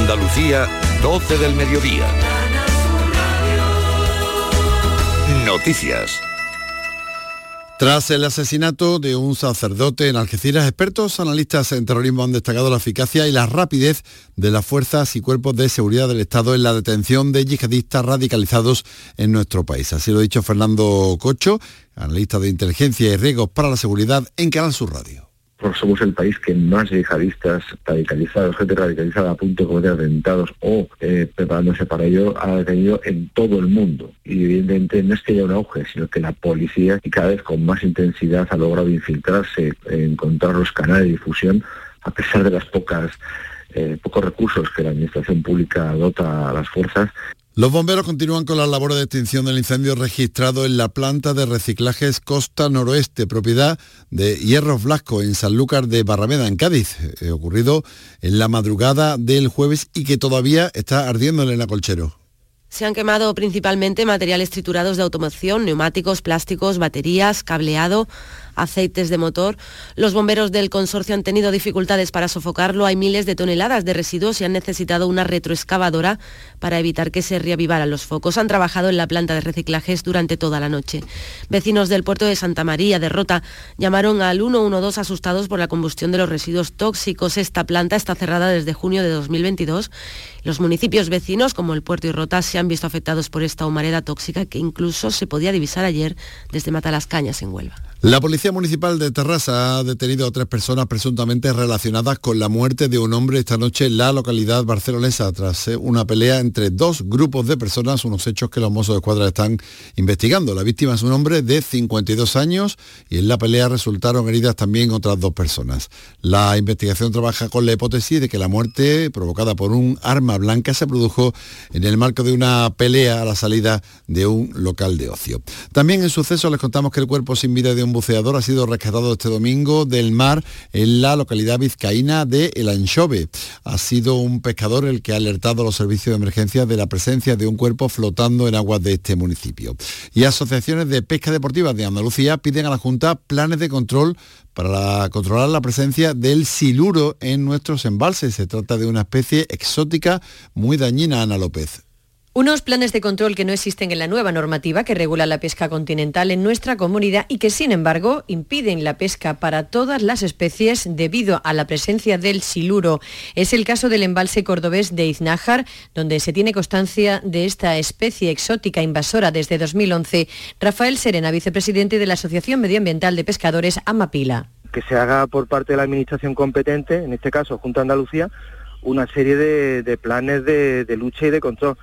Andalucía, 12 del mediodía. Noticias. Tras el asesinato de un sacerdote en Algeciras, expertos analistas en terrorismo han destacado la eficacia y la rapidez de las fuerzas y cuerpos de seguridad del Estado en la detención de yihadistas radicalizados en nuestro país. Así lo ha dicho Fernando Cocho, analista de inteligencia y riesgos para la seguridad en Canal Sur Radio somos el país que más yihadistas radicalizados, gente radicalizada a punto de atentados o eh, preparándose para ello, ha detenido en todo el mundo. Y evidentemente no es que haya un auge, sino que la policía, y cada vez con más intensidad, ha logrado infiltrarse, encontrar los canales de difusión, a pesar de las eh, pocos recursos que la administración pública dota a las fuerzas los bomberos continúan con las labores de extinción del incendio registrado en la planta de reciclajes Costa Noroeste, propiedad de Hierros Blasco en Sanlúcar de Barrameda, en Cádiz, eh, ocurrido en la madrugada del jueves y que todavía está ardiendo en el acolchero. Se han quemado principalmente materiales triturados de automoción, neumáticos, plásticos, baterías, cableado, aceites de motor. Los bomberos del consorcio han tenido dificultades para sofocarlo. Hay miles de toneladas de residuos y han necesitado una retroexcavadora para evitar que se reavivaran los focos. Han trabajado en la planta de reciclajes durante toda la noche. Vecinos del puerto de Santa María de Rota llamaron al 112 asustados por la combustión de los residuos tóxicos. Esta planta está cerrada desde junio de 2022. Los municipios vecinos, como el puerto y Rota, se han visto afectados por esta humareda tóxica que incluso se podía divisar ayer desde Matalascañas en Huelva. La Policía Municipal de Terrassa ha detenido a tres personas presuntamente relacionadas con la muerte de un hombre esta noche en la localidad barcelonesa tras eh, una pelea entre dos grupos de personas, unos hechos que los mozos de escuadra están investigando. La víctima es un hombre de 52 años y en la pelea resultaron heridas también otras dos personas. La investigación trabaja con la hipótesis de que la muerte provocada por un arma blanca se produjo en el marco de una pelea a la salida de un local de ocio. También en suceso les contamos que el cuerpo sin vida de un buceador ha sido rescatado este domingo del mar en la localidad vizcaína de El Anchove. Ha sido un pescador el que ha alertado a los servicios de emergencia de la presencia de un cuerpo flotando en aguas de este municipio. Y asociaciones de pesca deportiva de Andalucía piden a la Junta planes de control para controlar la presencia del siluro en nuestros embalses. Se trata de una especie exótica muy dañina, Ana López. Unos planes de control que no existen en la nueva normativa que regula la pesca continental en nuestra comunidad y que, sin embargo, impiden la pesca para todas las especies debido a la presencia del siluro. Es el caso del embalse cordobés de Iznájar, donde se tiene constancia de esta especie exótica invasora desde 2011. Rafael Serena, vicepresidente de la Asociación Medioambiental de Pescadores Amapila. Que se haga por parte de la Administración competente, en este caso Junta Andalucía, una serie de, planes de lucha y de control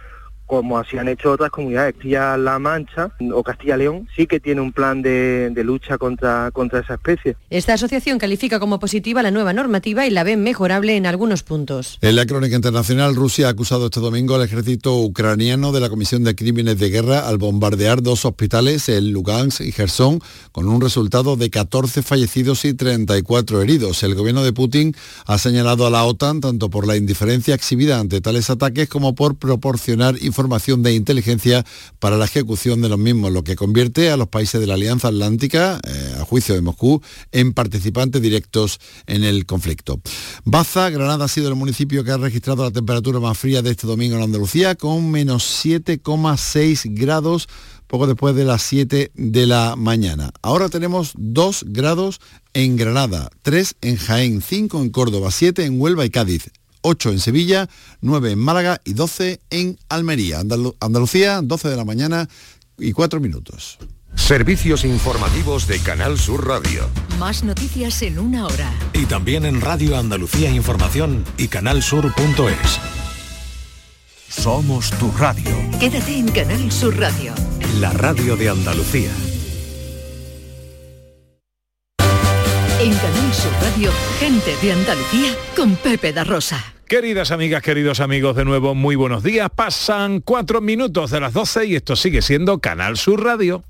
como así han hecho otras comunidades. Castilla-La Mancha o Castilla-León sí que tiene un plan de, lucha contra, contra esa especie. Esta asociación califica como positiva la nueva normativa y la ve mejorable en algunos puntos. En la crónica internacional, Rusia ha acusado este domingo al ejército ucraniano de la Comisión de Crímenes de Guerra al bombardear dos hospitales en Lugansk y Gerson, con un resultado de 14 fallecidos y 34 heridos. El gobierno de Putin ha señalado a la OTAN tanto por la indiferencia exhibida ante tales ataques como por proporcionar información información de inteligencia para la ejecución de los mismos, lo que convierte a los países de la Alianza Atlántica, eh, a juicio de Moscú, en participantes directos en el conflicto. Baza, Granada ha sido el municipio que ha registrado la temperatura más fría de este domingo en Andalucía, con menos 7,6 grados poco después de las 7 de la mañana. Ahora tenemos 2 grados en Granada, 3 en Jaén, 5 en Córdoba, 7 en Huelva y Cádiz. 8 en Sevilla, 9 en Málaga y 12 en Almería. Andalucía, 12 de la mañana y 4 minutos. Servicios informativos de Canal Sur Radio. Más noticias en una hora. Y también en Radio Andalucía Información y canalsur.es. Somos tu radio. Quédate en Canal Sur Radio. La radio de Andalucía. En Canal Sur Radio, gente de Andalucía con Pepe da Rosa. Queridas amigas, queridos amigos, de nuevo muy buenos días. Pasan cuatro minutos de las 12 y esto sigue siendo Canal Sur Radio.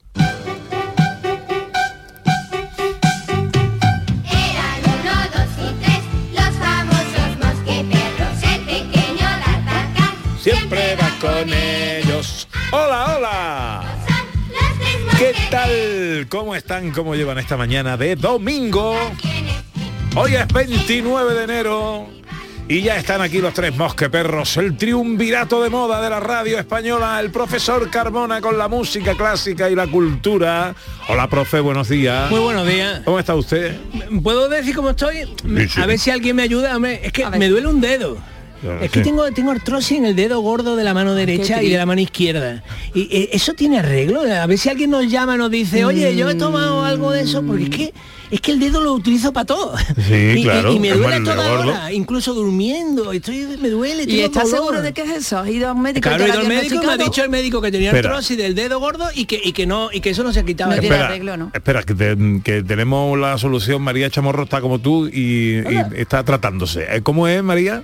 Siempre va con ellos. ¡Hola, hola! ¿Qué tal? ¿Cómo están? ¿Cómo llevan esta mañana de domingo? Hoy es 29 de enero Y ya están aquí los tres mosqueperros, el triunvirato de moda de la radio española, el profesor Carmona con la música clásica y la cultura. Hola, profe, buenos días. Muy buenos días. ¿Cómo está usted? ¿Puedo decir cómo estoy? Sí, sí. A ver si alguien me ayuda. Hombre, es que me duele un dedo. Claro, Es que sí. tengo, tengo artrosis en el dedo gordo de la mano derecha y de la mano izquierda. Y eh, eso tiene arreglo. A ver si alguien nos llama, nos dice, oye, yo he tomado algo de eso, porque es que es que el dedo lo utilizo para todo. Sí, y, claro, y me duele toda hora, incluso durmiendo. Estoy, me duele. ¿Y estás dolor. seguro de qué es eso? ¿Has ido a un médico? Claro, he ido al médico me ha dicho el médico que tenía Espera. artrosis del dedo gordo y que, y que no y que eso no se ha quitado. No tiene Espera, arreglo, ¿no? espera, que, te- que tenemos la solución. María Chamorro está como tú y, y está tratándose. Eh, ¿Cómo es, María?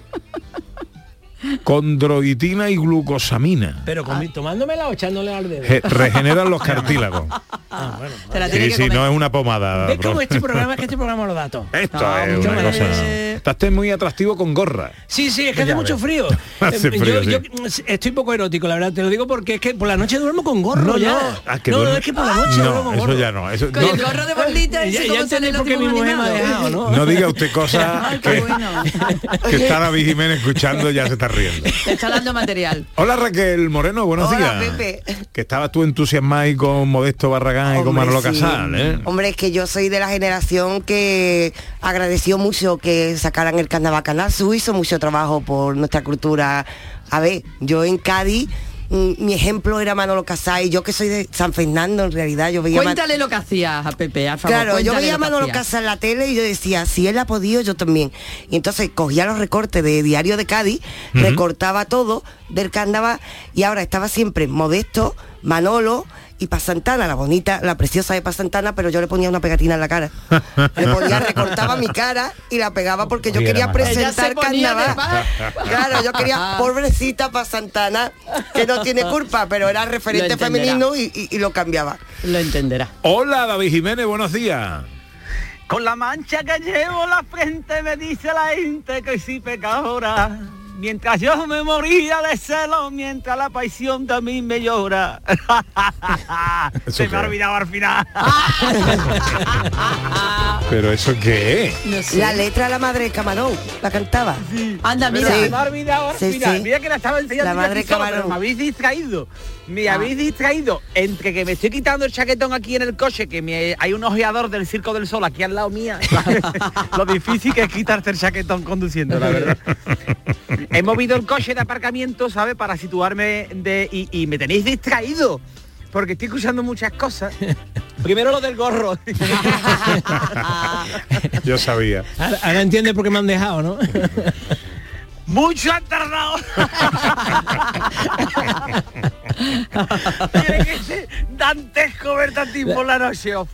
Condroitina y glucosamina. Pero comi- tomándomela o echándole al dedo. Je- regeneran los cartílagos. Ah, bueno. La Sí, sí, no es una pomada. ¿Ves bro. cómo este programa es que este programa lo da todo? Esto Ah, es mucho una más. cosa. Está usted muy atractivo con gorra. Sí, sí, es que hace mucho frío. Hace Eh, frío, yo, sí. yo estoy poco erótico, la verdad, te lo digo porque es que por la noche duermo con gorro No, ya. no. Ah, que no, no, es que por la noche duermo No, con eso gorro. ya no. Eso, Con no, el gorro de bolita, Ya, ese ya como sale entendí en los por qué mi dibujos mujer me ha animados. dejado, ¿no? no diga usted cosas que está David Jiménez escuchando ya se está riendo. Te está dando material. Hola Raquel Moreno, buenos Hola, días. Pepe. Que estabas tú entusiasmada y con Modesto Barragán y con Manolo sí. Casal, ¿eh? Hombre, es que yo soy de la generación que agradeció mucho que sacaran el carnaval Canal Sur, hizo mucho trabajo por nuestra cultura. A ver, yo en Cádiz, mi ejemplo era Manolo Casal y yo que soy de San Fernando en realidad, yo veía... a Man- Cuéntale lo que hacías a Pepe, al favor. Claro, yo veía a lo que Manolo. Casal en la tele y yo decía, si él ha podido, yo también. Y entonces cogía los recortes de Diario de Cádiz, recortaba todo del carnaval y ahora estaba siempre Modesto, Manolo y Pasantana, la bonita, la preciosa de Pasantana, pero yo le ponía una pegatina en la cara. Le ponía, recortaba mi cara y la pegaba porque yo quería presentar carnaval. Claro, yo quería, pobrecita Pasantana, que no tiene culpa, pero era referente femenino y, y- y lo cambiaba. Lo entenderá. Hola David Jiménez, buenos días. Con la mancha que llevo la frente me dice la gente que soy pecadora. Mientras yo me moría de celo, mientras la pasión también me llora. ¿Eso Se me ha olvidado al final. ¿Pero eso qué es? No sé. La letra de la madre de Camarón, la cantaba. Anda, Mira. Sí. se me ha olvidado al Sí, final. sí. Mira que la estaba enseñando La madre solo, camarón. pero me habéis distraído. Me Ah. habéis distraído entre que me estoy quitando el chaquetón aquí en el coche, que me- hay un ojeador del Circo del Sol aquí al lado mía. Lo difícil que es quitarte el chaquetón conduciendo, la verdad. He movido el coche de aparcamiento, ¿sabes? Para situarme de... Y, y me tenéis distraído. Porque estoy escuchando muchas cosas. Primero lo del gorro. Yo sabía. Ahora, ahora entiendes por qué me han dejado, ¿no? Mucho han tardado. Tiene que ser dantesco ver por la noche. Oh,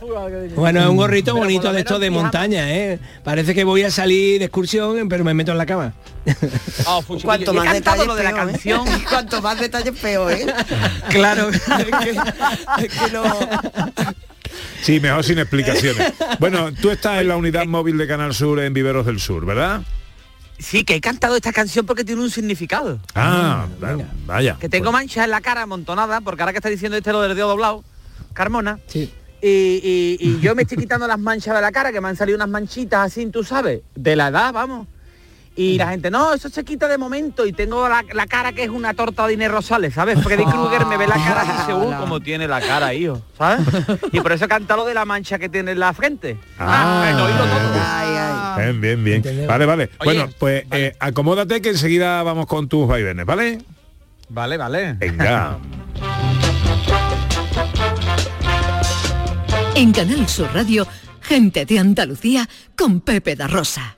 Bueno, es un gorrito Pero bonito de estos menos de montaña, ¿eh? Parece que voy a salir de excursión, pero me meto en la cama. Oh, fuchi, Cuanto más detalles lo de la peor, ¿eh? canción. Cuanto más detalles peor, ¿eh? Claro. Es que- es que no- Sí, mejor sin explicaciones. Bueno, tú estás en la unidad móvil de Canal Sur en Viveros del Sur, ¿verdad? Sí, que he cantado esta canción porque tiene un significado. Ah, va- vaya. Que tengo manchas en la cara amontonadas, porque ahora que está diciendo este lo del dedo doblado, Carmona, Sí. y, y- y yo me estoy quitando las manchas de la cara, que me han salido unas manchitas así, tú sabes, de la edad, vamos. Y la gente, no, eso se quita de momento y tengo la, la cara que es una torta de Inés Rosales, ¿sabes? Freddy Krueger me ve la cara así según como tiene la cara, hijo, ¿sabes? Y por eso canta lo de la mancha que tiene en la frente. Ah, todo. Ay, ay. Bien, bien, bien. Vale, vale. Oye, bueno, pues eh, acomódate que enseguida vamos con tus vaivenes, ¿vale? Vale, vale. Venga. En Canal Sur Radio, gente de Andalucía con Pepe da Rosa.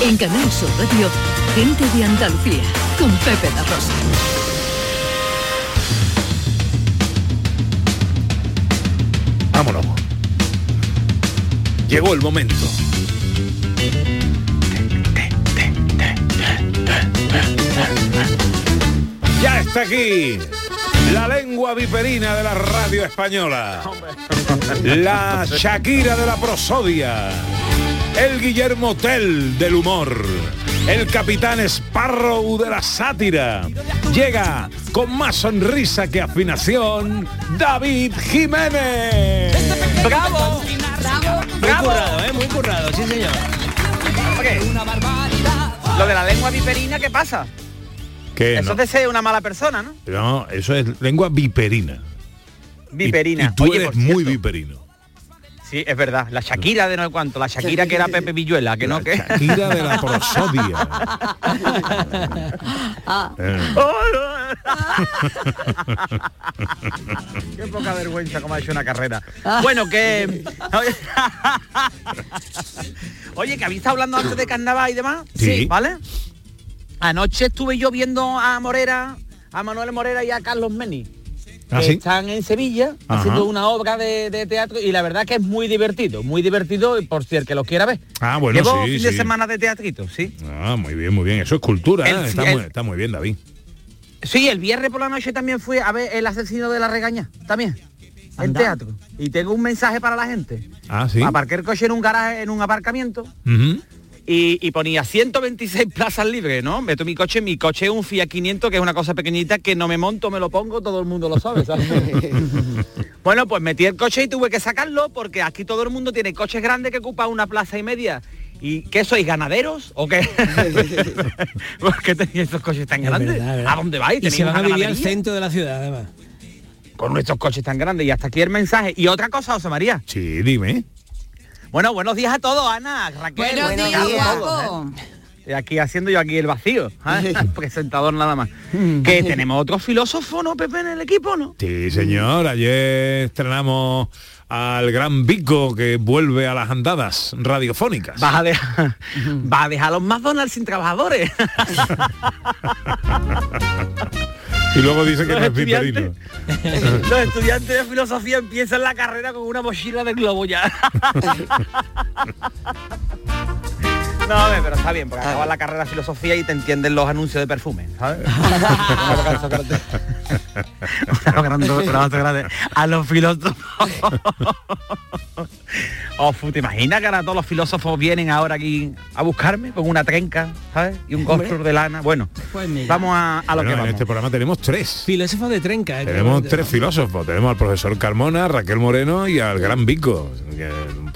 En Canal Sur Radio, gente de Andalucía, con Pepe La Rosa. Vámonos. Llegó el momento. Ya está aquí la lengua viperina de la radio española. La Shakira de la prosodia. El Guillermo Tell del humor. El capitán Sparrow de la sátira. Llega con más sonrisa que afinación David Jiménez. ¡Bravo! Muy currado, ¿eh? Muy currado, sí señor. Lo de la lengua viperina, ¿qué pasa? Que Eso no, ser una mala persona, ¿no? no, eso es lengua viperina. Viperina. Y tú Oye, eres muy viperino. Sí, es verdad. La Shakira de no sé cuánto. La Shakira que era Pepe Villuela, que no, que... Shakira de la prosodia. Eh. Qué poca vergüenza como ha hecho una carrera. Bueno, que... Oye, que habéis estado hablando antes de carnaval y demás. Sí. ¿Vale? Anoche estuve yo viendo a Morera, a Manuel Morera y a Carlos Meni. ¿Ah, sí? están en Sevilla Ajá. haciendo una obra de, de teatro y la verdad que es muy divertido, muy divertido y por si el que lo quiera ver. Ah, bueno, Llevo sí, fin de semana de teatrito, sí. Ah, muy bien, muy bien. Eso es cultura. El- ¿eh? está, el- muy, está muy bien, David. Sí, el viernes por la noche también fui a ver El asesino de la regaña, también. En teatro. Y tengo un mensaje para la gente. Ah, sí. Aparqué el coche en un garaje, en un aparcamiento. Y, y ponía 126 plazas libres, ¿no? Meto mi coche, mi coche es un Fiat 500, que es una cosa pequeñita, que no me monto, me lo pongo, todo el mundo lo sabe, ¿sabes? bueno, pues metí el coche y tuve que sacarlo, porque aquí todo el mundo tiene coches grandes que ocupan una plaza y media. ¿Y qué sois, ganaderos o qué? ¿Por qué tenéis esos coches tan Es grandes? verdad, ¿verdad? ¿A dónde vais? Y se ¿Tenéis van a vivir al centro de la ciudad, además. Con nuestros coches tan grandes. Y hasta aquí el mensaje. Y otra cosa, José María. Sí, dime. Bueno, buenos días a todos, Ana, Raquel. Buenos días, todos, guapo. ¿eh? Y aquí haciendo yo aquí el vacío, ¿eh? presentador nada más. que tenemos otro filósofo, ¿no, Pepe, en el equipo, ¿no? Sí, señor. Ayer estrenamos al gran Vico que vuelve a las andadas radiofónicas. Vas a dejar, va a dejar a los McDonald's sin trabajadores. Y luego dice que Los no es estudiantes. viperino. Los estudiantes de filosofía empiezan la carrera con una mochila de globo ya. No, hombre, pero está bien, porque acabas la carrera de filosofía y te entienden los anuncios de perfume, ¿sabes? a los filósofos. Oh, fu, ¿te imaginas que ahora todos los filósofos vienen ahora aquí a buscarme con una trenca, ¿sabes? Y un gorro de lana. Bueno, vamos a, a lo Bueno, que en vamos. este programa tenemos tres. Filósofo de trenca. ¿eh? Tenemos tres filósofos. Tenemos al profesor Carmona, Raquel Moreno y al gran Vico. Que-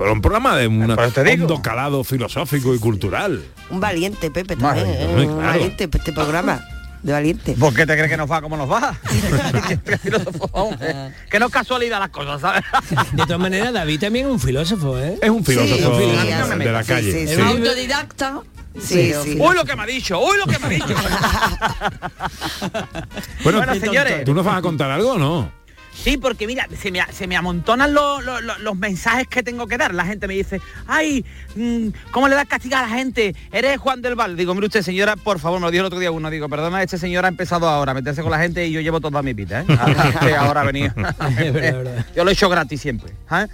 Un programa de un hondo calado filosófico y cultural. Un valiente, Pepe, también. ¿eh? Un claro. valiente este programa. De valiente. ¿Por qué te crees que nos va como nos va? que no es casualidad las cosas, ¿sabes? De todas maneras, David también es un filósofo, ¿eh? Es un filósofo Sí, de la calle. sí. Autodidacta. Sí, sí. Uy, lo que me ha dicho, uy, lo que me ha dicho. Bueno, Bueno, señores. ¿tú nos vas a contar algo o no? Sí, porque mira, se me, se me amontonan los, los- mensajes que tengo que dar. La gente me dice, ay, mm, ¿cómo le das castigo a la gente? Eres Juan del Val. Digo, mire usted, señora, por favor, me lo dijo el otro día uno. Digo, perdona, este señor ha empezado ahora a meterse con la gente y yo llevo toda mi vida, ¿eh? Ahora, ahora ha venido. yo lo he hecho gratis siempre. ¿eh?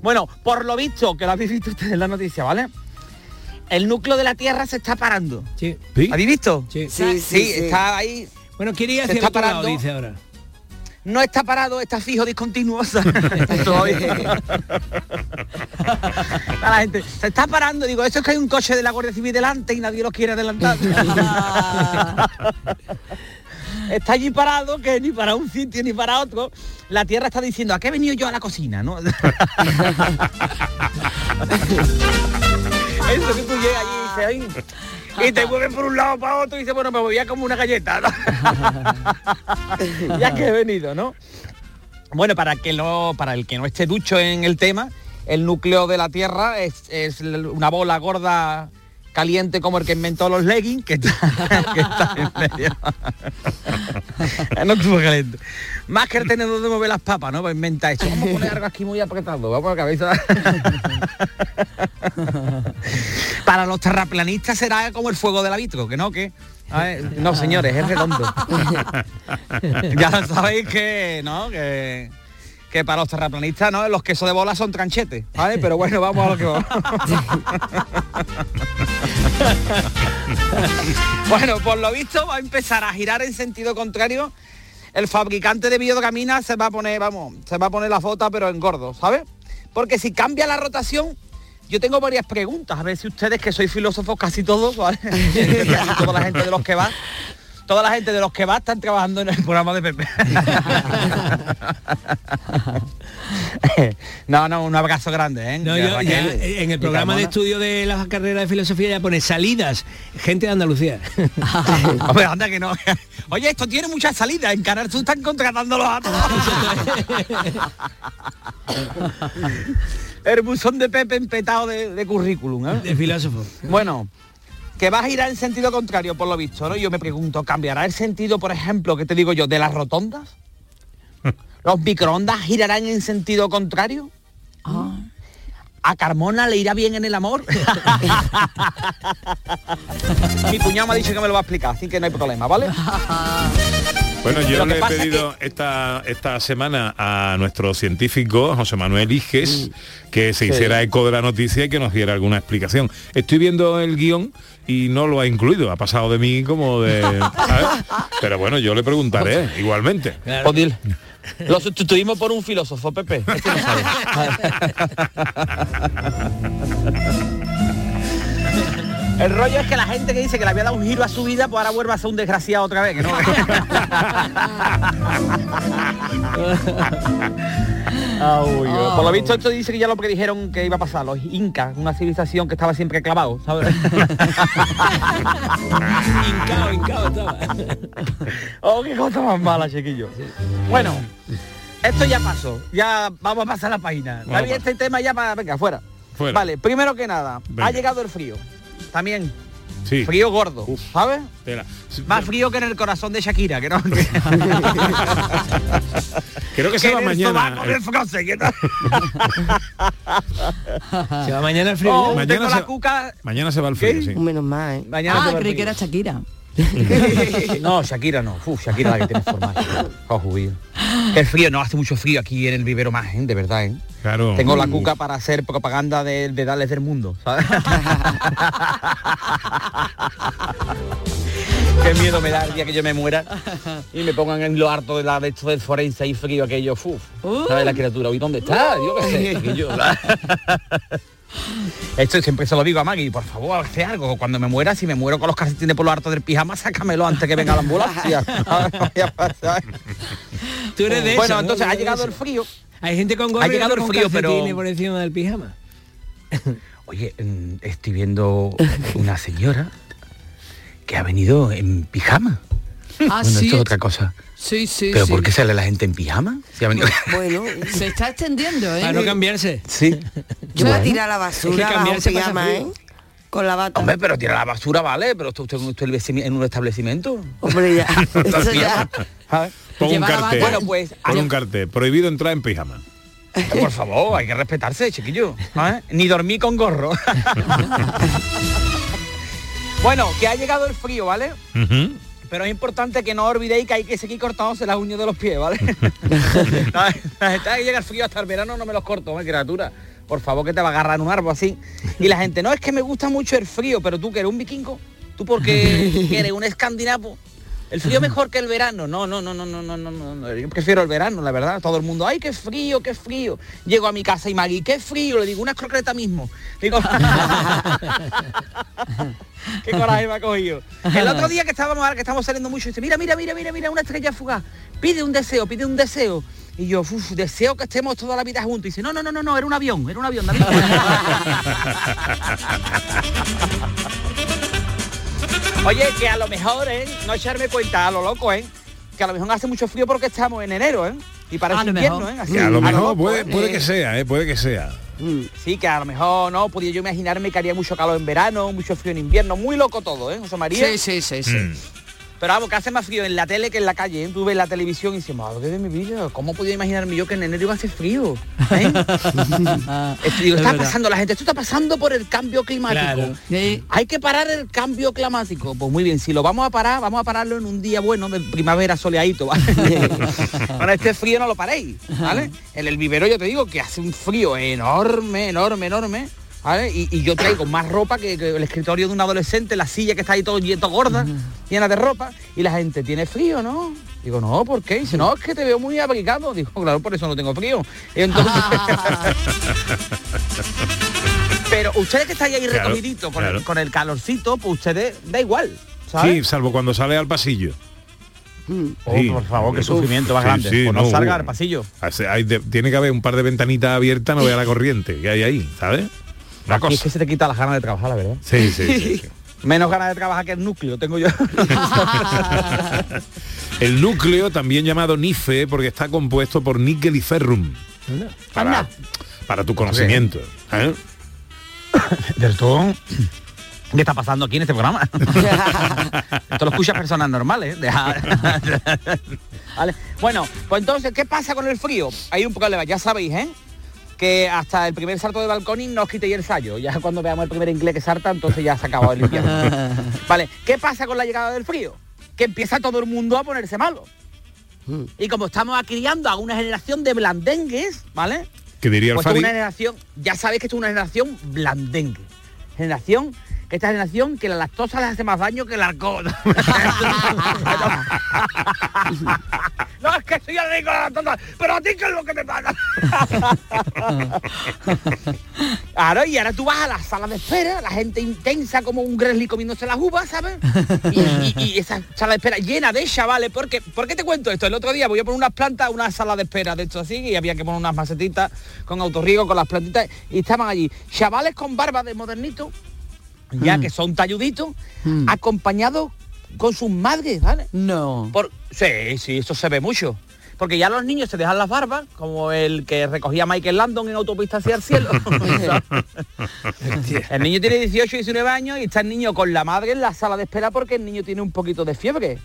Bueno, por lo visto, que lo habéis visto ustedes en la noticia, ¿vale? El núcleo de la Tierra se está parando. Sí. ¿Habéis visto? Sí. Sí, sí, sí. está ahí. Bueno, quiere ir Se el está otro lado, parando. dice ahora. No está parado, está fijo, discontinuo. o sea, todavía. A la gente se está parando, digo, eso es que hay un coche de la Guardia Civil delante y nadie lo quiere adelantar. está allí parado, que ni para un sitio ni para otro. La tierra está diciendo, ¿a qué he venido yo a la cocina? ¿no? Eso que tú llegas allí y dices, "Ay", y te mueves por un lado para otro y dices, bueno, me voy a como una galleta. ¿no? ya que he venido, ¿no? Bueno, para que no, para el que no esté ducho en el tema, el núcleo de la Tierra es, es una bola gorda caliente como el que inventó los leggings, que está, que está en medio. no como caliente. Más que el tenedor de mover las papas, ¿no? Pues inventa esto. Vamos a poner algo aquí muy apretado. Vamos a la cabeza. Para los terraplanistas será como el fuego de la vitro, que no, que. No, señores, es redondo. ya sabéis que, ¿no? Que, que para los terraplanistas, ¿no? Los quesos de bola son tranchetes, ¿vale? Pero bueno, vamos a lo que vamos. bueno, por lo visto va a empezar a girar en sentido contrario. El fabricante de biodramina se va a poner, vamos, se va a poner la fota pero en gordo, ¿sabes? Porque si cambia la rotación, yo tengo varias preguntas, a ver si ustedes que sois filósofos casi todos, ¿vale? toda la gente de los que va, toda la gente de los que va están trabajando en el programa de Pepe. no, no, un abrazo grande, ¿eh? No, yo ya, en el programa de estudio de la carrera de filosofía ya pone salidas, gente de Andalucía. Hombre, anda que no. Oye, esto tiene muchas salidas. En Canal Sur están contratándolos a todos. el buzón de Pepe empetado de, de currículum, ¿eh? De filósofo. Bueno, que va a girar en sentido contrario, por lo visto, ¿no? Yo me pregunto, ¿cambiará el sentido, por ejemplo, que te digo yo, de las rotondas? ¿Los microondas girarán en sentido contrario? ¿A Carmona le irá bien en el amor? Mi cuñado me ha dicho que me lo va a explicar, así que no hay problema, ¿vale? Bueno, yo le he pedido esta, esta semana a nuestro científico, José Manuel Iges, que se Sí. hiciera eco de la noticia y que nos diera alguna explicación. Estoy viendo el guion y no lo ha incluido, ha pasado de mí como de... ¿sabes? Pero bueno, yo le preguntaré igualmente. Dile. Lo sustituimos por un filósofo, Pepe. Este no sabe. El rollo es que la gente que dice que le había dado un giro a su vida, pues ahora vuelve a ser un desgraciado otra vez, que no. Ah. Por lo visto esto dice que ya lo que dijeron que iba a pasar, los incas, una civilización que estaba siempre clavado, ¿sabes? Hincao, hincao estaba. oh, qué cosa más mala, chiquillo. Bueno, esto ya pasó, ya vamos a pasar la página. Bien este tema ya para, venga, fuera. Fuera. Vale, primero que nada, Venga. ha llegado el frío. También, Sí. frío gordo, ¿sabes? Más frío que en el corazón de Shakira, que no. Que, Creo que se va el mañana. que no. Se va mañana el frío. Oh. Mañana se- la cuca. Mañana se va el frío, sí. Menos mal, ¿eh? Mañana Ah, el creí que era Shakira. No, Shakira no. Uf, Shakira la que tiene forma. Oh. El frío, no, hace mucho frío aquí en el vivero más, ¿eh? de verdad, ¿eh? Claro. Tengo la Uf. cuca para hacer propaganda de, de darles del mundo, ¿sabes? Qué miedo me da el día que yo me muera y me pongan en lo harto de la de esto del forense y frío aquello, uf, ¿sabes la criatura? ¿Y dónde está? Yo qué sé, chiquillo. Esto siempre se lo digo a Maggie, por favor, hace algo. Cuando me muera, si me muero con los calcetines por lo harto del pijama, sácamelo antes que venga la ambulancia. Tú eres de bueno, entonces ha llegado el frío. Hay gente con gorro Ha y llegado el con frío, pero- por encima del pijama. Oye, mm, estoy viendo una señora que ha venido en pijama. Ah, bueno, sí. esto es otra cosa. Sí, sí, ¿Pero sí. por qué sale la gente en pijama? Si ha venido... Bueno, Se está extendiendo, ¿eh? Para no cambiarse. Sí. yo voy a tirar la Es que basura bajo un cambiarse pijama. ¿eh? Con la bata. Hombre, pero tira la basura, ¿vale? Pero usted, usted, usted en un establecimiento. Hombre, ya. Eso ya. ¿sabes? Pon un cartel. Bueno, pues, Pon un cartel. Prohibido entrar en pijama. Por favor, hay que respetarse, chiquillo. ¿sabes? Ni dormir con gorro. bueno, que ha llegado el frío, ¿vale? Pero es importante que no olvidéis que hay que seguir cortándose las uñas de los pies, ¿vale? gente que llega el frío hasta el verano no me los corto, ¿eh, criatura por favor que te va a agarrar en un árbol así. Y la gente, no, es que me gusta mucho el frío, pero tú que eres un vikingo, tú porque eres un escandinavo. El frío mejor que el verano. No, no, no, no, no, no, no, no. Yo prefiero el verano, la verdad. Todo el mundo, ay, qué frío, qué frío. Llego a mi casa y Maggie, qué frío. Le digo una croqueta mismo. Digo, qué coraje me ha cogido. El otro día que estábamos, que estamos saliendo mucho, dice, mira, mira, mira, mira, mira, una estrella fugaz. Pide un deseo, pide un deseo. Y yo, uff, deseo que estemos toda la vida juntos. Y dice, no, no, no, no, no, era un avión, era un avión, David. Oye, que a lo mejor, ¿eh? No echarme cuenta, a lo loco, ¿eh? Que a lo mejor hace mucho frío porque estamos en enero, ¿eh? Y lo invierno, mejor. ¿eh? Así, Que a lo mejor loco, puede, ¿eh? puede que sea, ¿eh? puede que sea. Sí, que a lo mejor no podía yo imaginarme que haría mucho calor en verano, mucho frío en invierno, muy loco todo, ¿eh, José María? Sí, sí, sí, sí. Mm. Pero vamos, que hace más frío en la tele que en la calle, ¿eh? Tú ves la televisión y dices, madre de mi vida, ¿cómo podía imaginarme yo que en enero iba a hacer frío? ¿Eh? Digo, Es está pasando, la gente, esto está pasando por el cambio climático. Claro. Sí. Hay que parar el cambio climático. Pues muy bien, si lo vamos a parar, vamos a pararlo en un día bueno de primavera soleadito, ¿vale? Con este frío no lo paréis, ¿vale? En el vivero yo te digo que hace un frío enorme, enorme, enorme. ¿Vale? Y, y yo traigo más ropa que, que el escritorio de un adolescente, la silla que está ahí todo, todo gorda, llena de ropa, y la gente tiene frío, ¿no? Digo, no, ¿por qué? Dice, no, es que te veo muy abrigado. Digo, claro, por eso no tengo frío. Y entonces... Pero ustedes que estáis ahí Claro, recogiditos con, claro. el, con el calorcito, pues ustedes da igual, ¿sabes? Sí, salvo cuando sale al pasillo. Oh, Sí. por favor, qué Uf, sufrimiento más sí, grande. sí, Pues no, no, salga uh. al pasillo. Hace- hay de- tiene que haber un par de ventanitas abiertas, no vea la corriente que hay ahí, ¿sabes? Una Aquí es cosa. que se te quita las ganas de trabajar, la verdad. Sí, sí, sí, sí. Menos ganas de trabajar que el núcleo tengo yo. El núcleo, también llamado NIFE, porque está compuesto por níquel y ferrum. Para, para tu conocimiento. ¿eh? Del todo. ¿Qué está pasando aquí en este programa? Esto lo escuchas personas normales. ¿eh? Deja- Vale. Bueno, pues entonces, ¿qué pasa con el frío? Hay un problema, ya sabéis, ¿eh? Que hasta el primer salto de balconín no os quitéis el sallo. Ya cuando veamos el primer inglés que salta, entonces ya se ha acabado el invierno. Vale, ¿qué pasa con la llegada del frío? Que empieza todo el mundo a ponerse malo. Y como estamos criando a una generación de blandengues, ¿vale? Que diría el Pues Fadi. una generación, ya sabéis que esto es una generación blandengue. Generación, esta generación que la lactosa les hace más daño que el alcohol. no, es que soy a la lactosa, pero a ti qué es lo que te pasa. Claro, y ahora tú vas a la sala de espera, la gente intensa como un Grizzly comiéndose las uvas, ¿sabes? Y, y- y esa sala de espera llena de chavales, porque ¿por qué te cuento esto? El otro día voy a poner unas plantas, una sala de espera de esto así, y había que poner unas macetitas con autorriego, con las plantitas, y estaban allí chavales con barba de modernito, ya que son talluditos, acompañados con sus madres, ¿vale? No. Por, sí, sí, eso se ve mucho. Porque ya los niños se dejan las barbas, como el que recogía Michael Landon en autopista hacia el cielo. el niño tiene 18, 19 años y está el niño con la madre en la sala de espera porque el niño tiene un poquito de fiebre.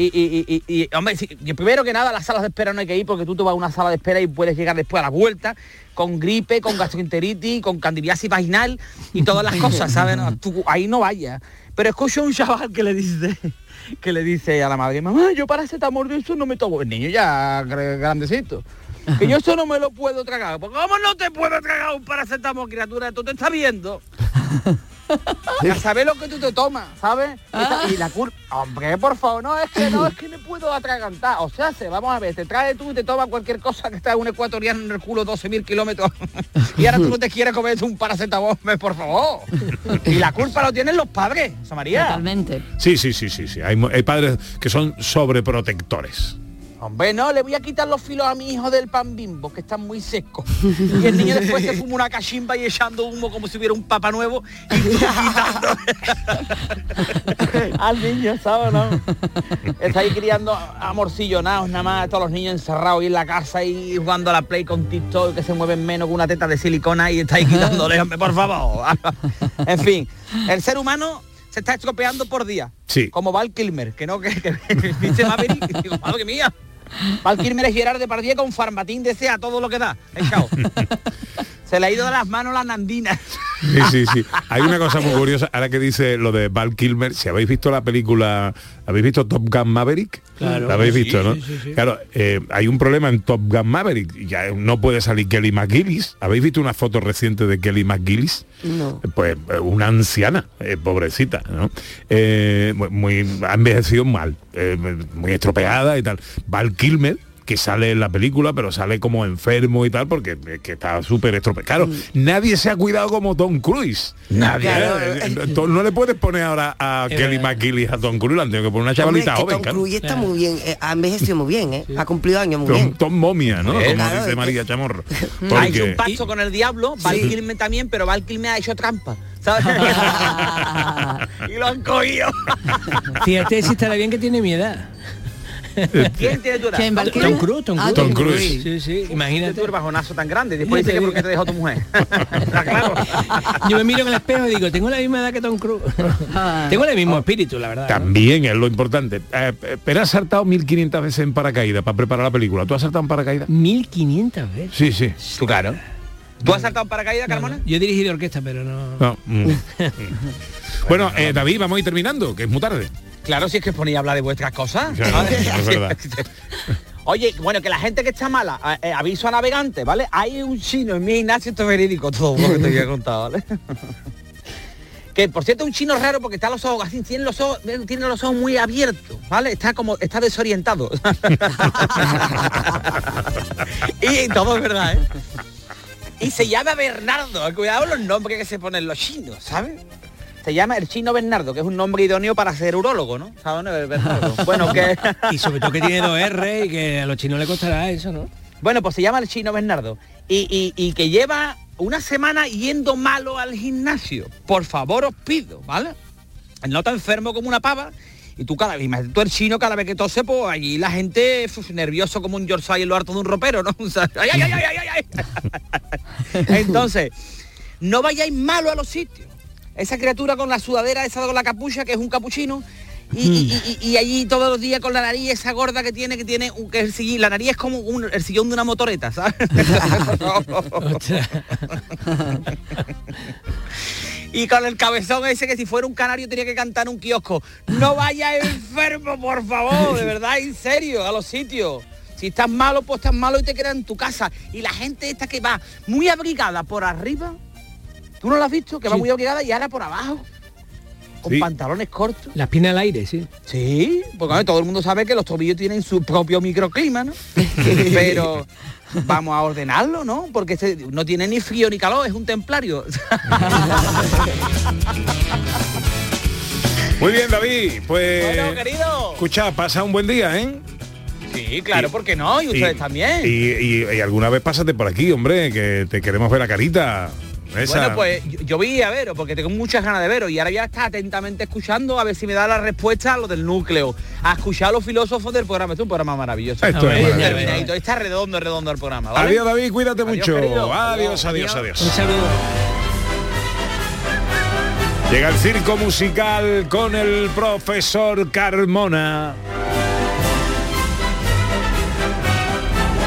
Y, y- y- hombre, y primero que nada, las salas de espera no hay que ir porque tú te vas a una sala de espera y puedes llegar después a la vuelta con gripe, con gastroenteritis, con candidiasis vaginal y todas las cosas, ¿sabes? Tú ahí no vayas. Pero escucho a un chaval que le dice que le dice a la madre, mamá, yo paracetamol de eso no me tomo. El niño ya gr- grandecito. Que yo eso no me lo puedo tragar. ¿Cómo no te puedo tragar un paracetamol, criatura? Tú te estás viendo. Ya sabes lo que tú te tomas, ¿sabes? Y la culpa, hombre, por favor, no, es que no, es que me puedo atragantar. O sea, se, vamos a ver, te trae tú y te toma cualquier cosa que está un ecuatoriano en el culo 12.000 kilómetros. y ahora tú no te quieres comer un paracetamol, por favor. Y la culpa lo tienen los padres, José María. Totalmente. Sí, sí, sí, sí, sí. Hay, hay padres que son sobreprotectores. Hombre, no, le voy a quitar los filos a mi hijo del pan bimbo, que están muy secos. Y el niño después se fuma una cachimba y echando humo como si hubiera un papa nuevo y quitando al niño, ¿sabes? No? Está ahí criando amorcillonados nada más, todos los niños encerrados ahí en la casa y jugando a la play con TikTok que se mueven menos que una teta de silicona y está ahí quitándole, hombre, por favor. en fin, el ser humano se está estropeando por día. Sí. Como Val Kilmer, que no, que, que dice Maverick, y digo, madre mía. Val Kilmer es Gerard de Pardier con farmatín de a todo lo que da. Se le ha ido de las manos la nandina. Sí, sí, sí. Hay una cosa muy curiosa, ahora que dice lo de Val Kilmer, si habéis visto la película, ¿habéis visto Top Gun Maverick? Claro. La habéis Sí, visto, ¿no? sí, sí, sí. Claro, eh, hay un problema en Top Gun Maverick, ya no puede salir Kelly McGillis. ¿Habéis visto una foto reciente de Kelly McGillis? No. Pues eh, una anciana, eh, pobrecita, ¿no? Eh, mu- muy, ha envejecido mal, eh, muy estropeada y tal. Val Kilmer, que sale en la película, pero sale como enfermo y tal, porque eh, que está súper estropeado. Claro, nadie se ha cuidado como Tom Cruise. Nadie. Claro. eh, eh, to- no le puedes poner ahora a Kelly McGillis a Tom Cruise, le han tenido que poner una Hombre, chavalita es que joven, Tom claro. Cruise está muy bien, eh, ha envejecido muy bien, ¿eh? Ha cumplido años muy Tom, bien. Tom Momia, ¿no? Eh, Como claro, dice es María Chamorro. Ha hecho un pacto con el diablo, Val Kilmer también, pero Val Kilmer ha hecho trampa. ¿Sabes? y lo han cogido. Fíjate si estará bien que tiene mi edad. ¿Quién tiene tu edad? Tom Cruise, Tom Ah, Cruise. Tom Cruise. Sí, sí, imagínate. Tú bajonazo tan grande. Después dice que porque te dejó tu mujer. Está claro. Yo me miro en el espejo y digo, tengo la misma edad que Tom Cruise. tengo el mismo espíritu, la verdad. ¿no? También es lo importante. Eh, eh, pero has saltado 1500 veces en paracaídas para preparar la película. ¿Tú has saltado en paracaídas? 1500 veces. Sí, sí. Tú claro. ¿Tú has saltado en paracaídas, Carmona? Yo he dirigido orquesta, pero no. No, bueno, eh, David, vamos a ir terminando, que es muy tarde. Claro, si es que ponía a hablar de vuestras cosas. Claro, es verdad. Oye, bueno, que la gente que está mala, eh, aviso a navegantes, ¿vale? Hay un chino en mi gimnasio, esto es verídico todo lo que te voy a contar, ¿vale? que por cierto un chino raro porque está los ojos así, tiene los ojos, tiene los ojos muy abiertos, ¿vale? Está como, está desorientado. y todo es verdad, ¿eh? Y se llama Bernardo, cuidado los nombres que se ponen los chinos, ¿sabes? Se llama el chino Bernardo, que es un nombre idóneo para ser urólogo, ¿no? ¿Sabes? no? Bernardo. Bueno, que... Y sobre todo que tiene dos R y que a los chinos le costará eso, ¿no? Bueno, pues se llama el chino Bernardo. Y, y- y que lleva una semana yendo malo al gimnasio. Por favor, os pido, ¿vale? No está enfermo como una pava. Y tú cada vez, tú el chino cada vez que tose, pues allí la gente uf, nervioso como un Yorkshire en lo harto de un ropero, ¿no? ¡ay, ay, ay, ay, ay, ay! Entonces, no vayáis malo a los sitios. Esa criatura con la sudadera, esa con la capucha, que es un capuchino, y, y- y- y allí todos los días con la nariz esa gorda que tiene, que tiene un, que el sillín- la nariz es como un- el sillón de una motoreta, ¿sabes? y con el cabezón ese que si fuera un canario tenía que cantar en un kiosco. No vaya enfermo, por favor, de verdad, en serio, a los sitios. Si estás malo, pues estás malo y te quedas en tu casa. Y la gente esta que va muy abrigada por arriba, ¿tú no lo has visto? Que va muy abrigada y ahora por abajo. Con Sí. pantalones cortos. Las piernas al aire, sí. Sí, porque a ver, todo el mundo sabe que los tobillos tienen su propio microclima, ¿no? Pero vamos a ordenarlo, ¿no? Porque este no tiene ni frío ni calor, es un templario. Muy bien, David. Pues. Bueno, querido. Escucha, pasa un buen día, ¿eh? Sí, claro, ¿por qué no? Y ustedes también. Y, y- y alguna vez pásate por aquí, hombre, que te queremos ver la carita. Esa. Bueno, pues yo, yo vi a Vero, porque tengo muchas ganas de Vero, y ahora ya está atentamente escuchando a ver si me da la respuesta a lo del núcleo, a escuchar a los filósofos del programa. Esto es un programa maravilloso. Esto es maravilloso. Está redondo, redondo el programa. ¿vale? Adiós, David, cuídate Adiós, mucho. querido. Adiós, adiós, adiós. Un saludo. Llega el circo musical con el profesor Carmona.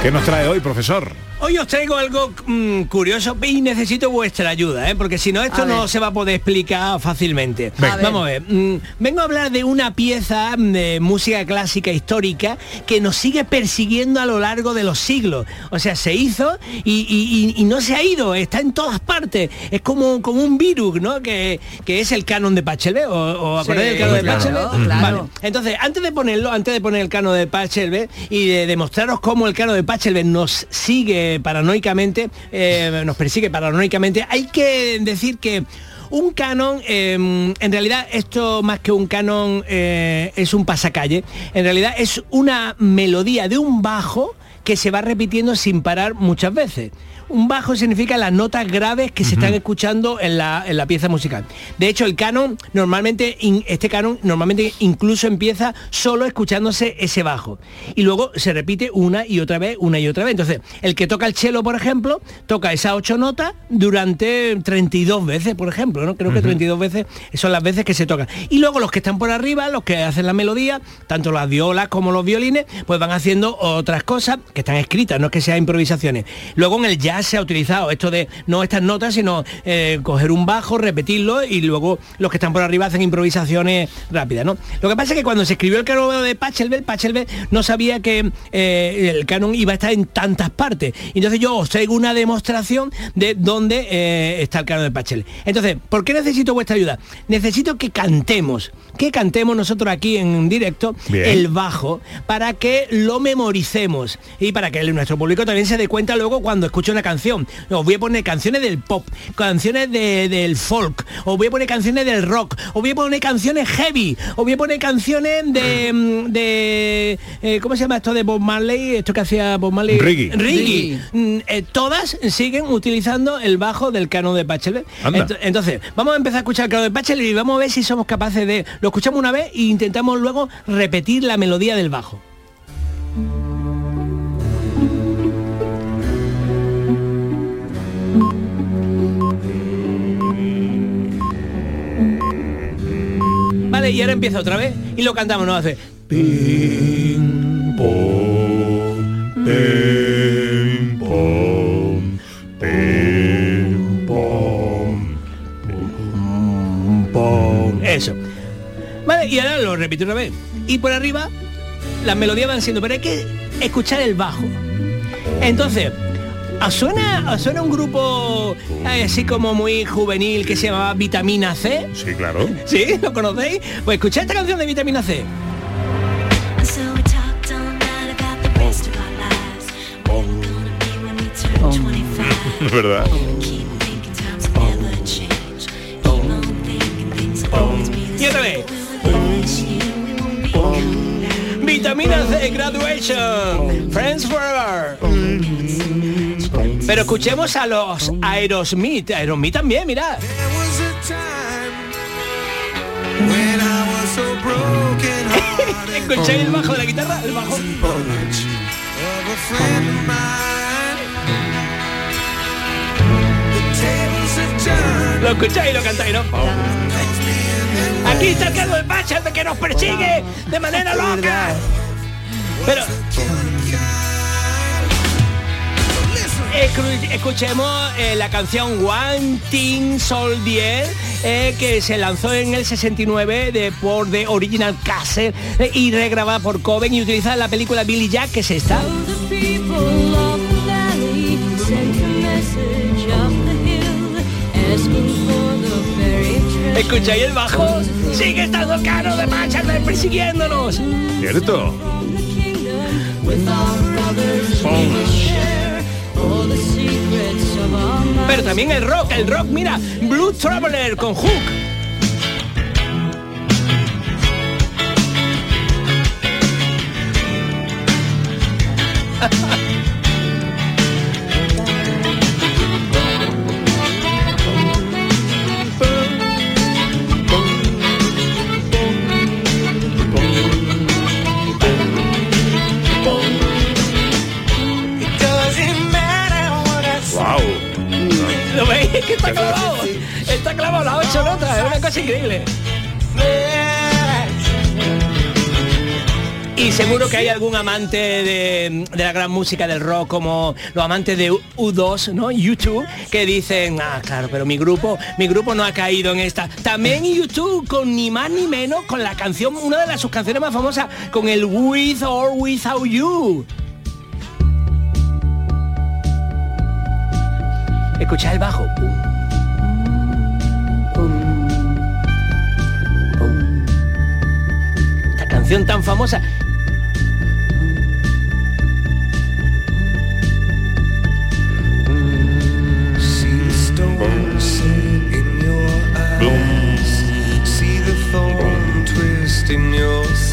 ¿Qué nos trae hoy, profesor? Hoy os traigo algo mm, curioso y necesito vuestra ayuda, ¿eh? porque si no esto A no ver. se va a poder explicar fácilmente. Ver. Vamos a ver, mm, vengo a hablar de una pieza de música clásica histórica que nos sigue persiguiendo a lo largo de los siglos. O sea, se hizo y, y- y- y no se ha ido, está en todas partes. Es como, como un virus, ¿no? Que, que es el canon de Pachelbel. ¿O, o acordáis Sí, del canon de claro, Pachelbel? claro. Vale. Entonces, antes de ponerlo, antes de poner el canon de Pachelbel y de demostraros cómo el canon de Pachelbel nos sigue paranoicamente, eh, nos persigue paranoicamente, hay que decir que un canon, eh, en realidad esto más que un canon eh, es un pasacalle, en realidad es una melodía de un bajo que se va repitiendo sin parar muchas veces. Un bajo significa las notas graves que se están escuchando en la, en la pieza musical. De hecho, el canon normalmente, in- este canon normalmente incluso empieza solo escuchándose ese bajo. Y luego se repite una y otra vez, una y otra vez. Entonces, el que toca el cello, por ejemplo, toca esas ocho notas durante 32 veces, por ejemplo, ¿no? Creo que 32 veces son las veces que se tocan. Y luego los que están por arriba, los que hacen la melodía, tanto las violas como los violines, pues van haciendo otras cosas que están escritas, no es que sean improvisaciones. Luego en el jazz se ha utilizado esto de no estas notas, sino eh, coger un bajo, repetirlo y luego los que están por arriba hacen improvisaciones rápidas, ¿no? Lo que pasa es que cuando se escribió el canon de Pachelbel, Pachelbel no sabía que eh, el canon iba a estar en tantas partes. Entonces yo os traigo una demostración de dónde eh, está el canon de Pachelbel. Entonces, ¿por qué necesito vuestra ayuda? Necesito que cantemos, que cantemos nosotros aquí en directo Bien. el bajo para que lo memoricemos y para que nuestro público también se dé cuenta luego cuando escuche una canción. Os voy a poner canciones del pop, canciones de- del folk, os voy a poner canciones del rock, os voy a poner canciones heavy, os voy a poner canciones de, mm, de eh, ¿cómo se llama esto de Bob Marley? Esto que hacía Bob Marley. Reggae. Reggae. Mm, eh, todas siguen utilizando el bajo del canon de. Anda. Ento- entonces, vamos a empezar a escuchar el canon de Pachelbel y vamos a ver si somos capaces de... Lo escuchamos una vez e intentamos luego repetir la melodía del bajo. Vale, y ahora empieza otra vez y lo cantamos, ¿no? Hace... Pom, pim, pom. Eso. Vale, y ahora lo repito otra vez. Y por arriba las melodías van siendo, pero hay que escuchar el bajo. Entonces, ¿os suena, os suena un grupo eh, así como muy juvenil que se llamaba Vitamina C? Sí, claro. ¿Sí? ¿Lo conocéis? Pues escuchad esta canción de Vitamina C. Es verdad. Y otra vez. Vitamina C Graduation. Friends Forever. Pero escuchemos a los Aerosmith. Aerosmith también, mira. ¿Escucháis el bajo de la guitarra? El bajo. Lo escucháis y lo cantáis, ¿no? Aquí está el cargo de Bachar de que nos persigue de manera loca. Pero escuchemos eh, la canción One Thing Soldier eh, que se lanzó en el 69 de, por The Original Cassette eh, y regrabada por Coven y utilizada en la película Billy Jack que es esta. ¿Escucháis el bajo? Sigue estando caro de Bachar persiguiéndonos. ¿Cierto? Pero también el rock, el rock, mira, Blue Traveler con Hook. que está clavado. Está clavado las ocho notas, es una cosa increíble. Y seguro que hay algún amante de, de la gran música del rock, como los amantes de U2, ¿no? YouTube, que dicen, ah, claro, pero mi grupo, mi grupo no ha caído en esta. También YouTube, con ni más ni menos, con la canción, una de las sus canciones más famosas, con el With or Without You. Escucha el bajo. Tan famosa.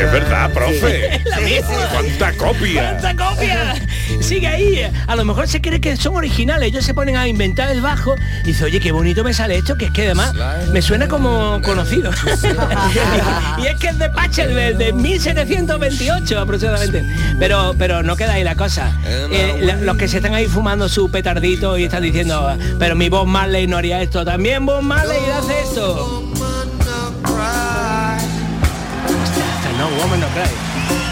Es verdad, profe. Es la misma. ¿Cuánta copia? ¡Cuánta copia! Sigue ahí. A lo mejor se cree que son originales. Ellos se ponen a inventar el bajo. Y dice, oye, qué bonito me sale esto, que es que además me suena como conocido. y es que es de Pachelbel, de 1728 aproximadamente. Pero, pero no queda ahí la cosa. Eh, la- los que se están ahí fumando su petardito y están diciendo, pero mi Bob Marley no haría esto. También Bob Marley hace esto. No,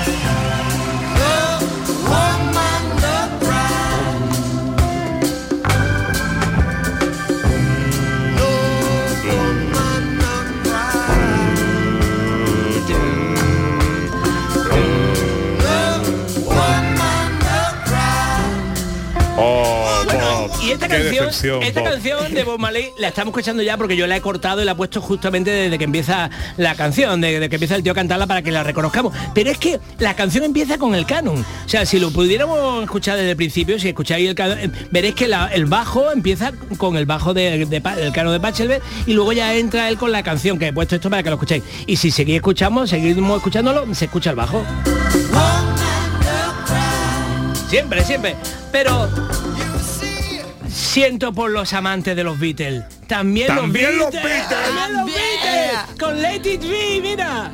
esta qué canción, decepción, esta Bob. canción de Bob Marley la estamos escuchando ya porque yo la he cortado y la he puesto justamente desde que empieza la canción, desde que empieza el tío a cantarla para que la reconozcamos. Pero es que la canción empieza con el canon. O sea, si lo pudiéramos escuchar desde el principio, si escucháis el canon, eh, veréis que la- el bajo empieza con el bajo de, de del canon de Pachelbel y luego ya entra él con la canción, que he puesto esto para que lo escuchéis. Y si seguís escuchamos, seguimos escuchándolo, se escucha el bajo. Siempre, siempre. Pero siento por los amantes de los Beatles. También, También los los Beatles. Beatles. También los Beatles. Con Let It Be, mira.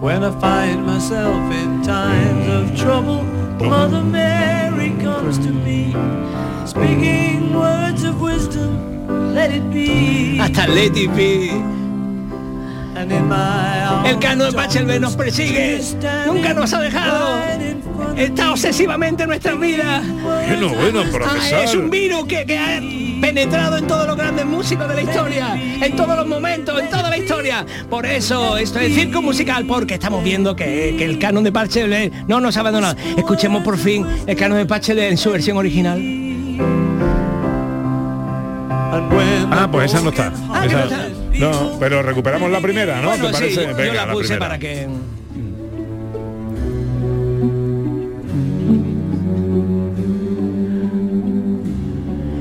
When I find myself in times of trouble, Mother Mary comes to me Speaking words of wisdom, let it be. Hasta Let It Be. El cano de Pachelbel nos persigue, nunca nos ha dejado. Está obsesivamente en nuestras vidas. Bueno, bueno, Ah, es un virus que, que ha penetrado en todos los grandes músicos de la historia, en todos los momentos, en toda la historia. Por eso esto es circo musical, porque estamos viendo que, que el canon de Pachelbel no nos ha abandonado. Escuchemos por fin el canon de Pachelbel en su versión original. Ah, pues esa no está. Ah, Esa- no pero recuperamos la primera, ¿no? Bueno, ¿Te sí, parece? yo la puse primera. para que...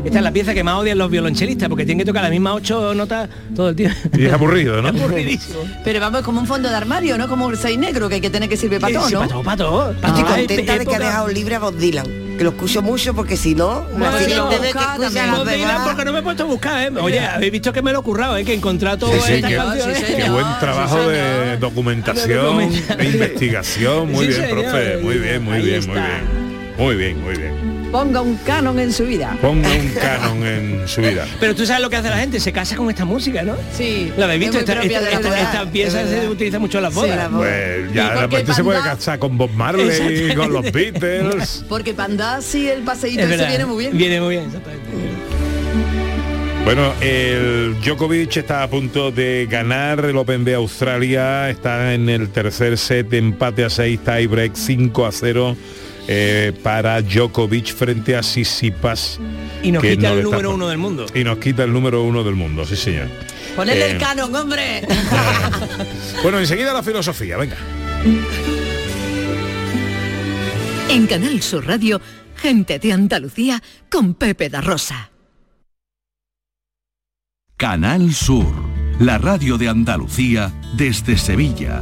Esta es la pieza que más odian los violonchelistas porque tienen que tocar las mismas ocho notas todo el tiempo. Y es aburrido, ¿no? Es aburridísimo. Pero vamos, como un fondo de armario, ¿no? Como un 6 negro que hay que tener que sirve para todo, para todo, para todo. Estoy todo. contenta de que ha dejado libre a Bob Dylan, que lo escucho mucho porque si no, la Bueno, siguiente vez que buscar escucha también. las Bob Dylan, demás- porque no me he puesto a buscar, ¿eh? Oye, habéis visto que me lo he currado, ¿eh? Que he encontrado Sí, qué buen trabajo Sí, de documentación, Documenta- de investigación. Muy Sí, bien, señor. profe. Muy bien, muy bien, muy bien. Muy bien, muy bien. Ponga un canon en su vida. Ponga un canon en su vida. Pero tú sabes lo que hace la gente, se casa con esta música, ¿no? Sí. ¿La habéis visto? es Esta, la pieza es se utiliza mucho en las Sí, bodas. bodas. Pues ya de porque repente se puede Panda- casar con Bob Marley, con los Beatles. Porque para andar así el paseíto Es ese verdad, viene muy bien. Viene muy bien, exactamente. Bueno, el Djokovic está a punto de ganar el Open de Australia, está en el tercer set, empate a 6, tiebreak 5 a 0 eh, para Djokovic frente a Sisipas. Y nos quita no el número por- uno del mundo. Y nos quita el número uno del mundo, sí señor. Ponele Eh, el canon, hombre. Bueno, enseguida la filosofía, venga. En Canal Sur Radio, gente de Andalucía con Pepe da Rosa. Canal Sur, la radio de Andalucía desde Sevilla.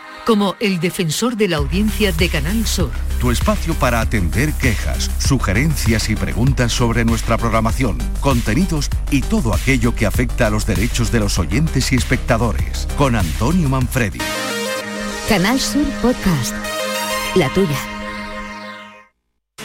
como el defensor de la audiencia de Canal Sur. Tu espacio para atender quejas, sugerencias y preguntas sobre nuestra programación, contenidos y todo aquello que afecta a los derechos de los oyentes y espectadores. Con Antonio Manfredi. Canal Sur Podcast, la tuya.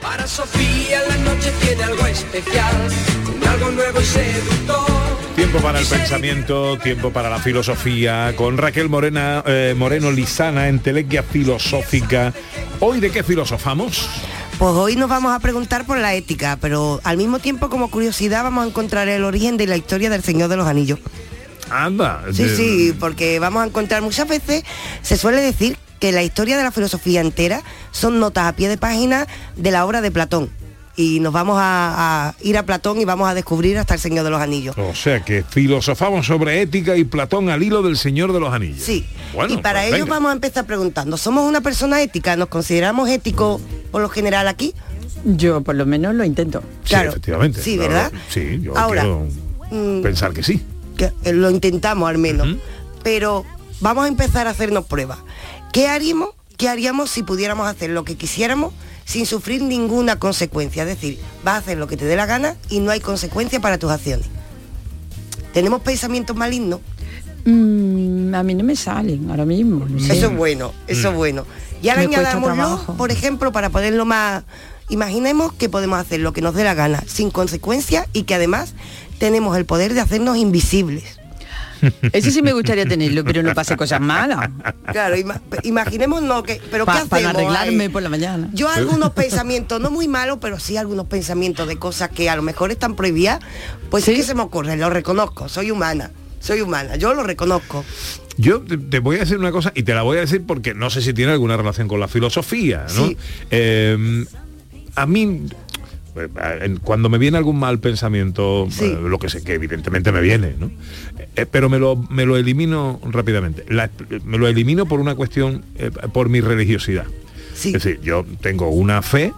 Para Sofía la noche tiene algo especial, algo nuevo y seductor. Tiempo para el pensamiento, tiempo para la filosofía, con Raquel Morena, eh, Moreno Lizana en Telequia Filosófica. ¿Hoy de qué filosofamos? Pues hoy nos vamos a preguntar por la ética, pero al mismo tiempo como curiosidad vamos a encontrar el origen de la historia del Señor de los Anillos. Anda. Sí, de- sí, porque vamos a encontrar muchas veces, se suele decir que la historia de la filosofía entera son notas a pie de página de la obra de Platón. Y nos vamos a, a ir a Platón y vamos a descubrir hasta el Señor de los Anillos. O sea que filosofamos sobre ética y Platón al hilo del Señor de los Anillos. Sí. Bueno, y para pues ello venga. vamos a empezar preguntando, ¿somos una persona ética? ¿Nos consideramos éticos por lo general aquí? Yo por lo menos lo intento. Claro. efectivamente. Sí, claro. ¿verdad? Sí, yo Ahora, quiero Mm, pensar que sí. que eh, lo intentamos al menos. Pero vamos a empezar a hacernos pruebas. ¿Qué haríamos? ¿Qué haríamos si pudiéramos hacer lo que quisiéramos sin sufrir ninguna consecuencia? Es decir, vas a hacer lo que te dé la gana y no hay consecuencia para tus acciones. ¿Tenemos pensamientos malignos? Mm, a mí no me salen ahora mismo. no sé. Eso es bueno, eso es Mm. bueno. Y ahora añadámoslo, por ejemplo, para ponerlo más... Imaginemos que podemos hacer lo que nos dé la gana, sin consecuencias y que además tenemos el poder de hacernos invisibles. Ese sí me gustaría tenerlo, pero no pase cosas malas. Claro, ima- imaginemos no que, pero ¿qué Pa- hacemos? para arreglarme ahí? por la mañana. Yo algunos pensamientos, no muy malos, pero sí algunos pensamientos de cosas que a lo mejor están prohibidas, pues sí que se me ocurren, lo reconozco, soy humana, soy humana, yo lo reconozco. Yo te, te voy a decir una cosa y te la voy a decir porque no sé si tiene alguna relación con la filosofía, ¿no? Sí. Eh, a mí cuando me viene algún mal pensamiento, Sí. eh, lo que sé que evidentemente me viene, ¿no? Eh, pero me lo, me lo elimino rápidamente. La- me lo elimino por una cuestión, eh, por mi religiosidad. Es decir, yo tengo una fe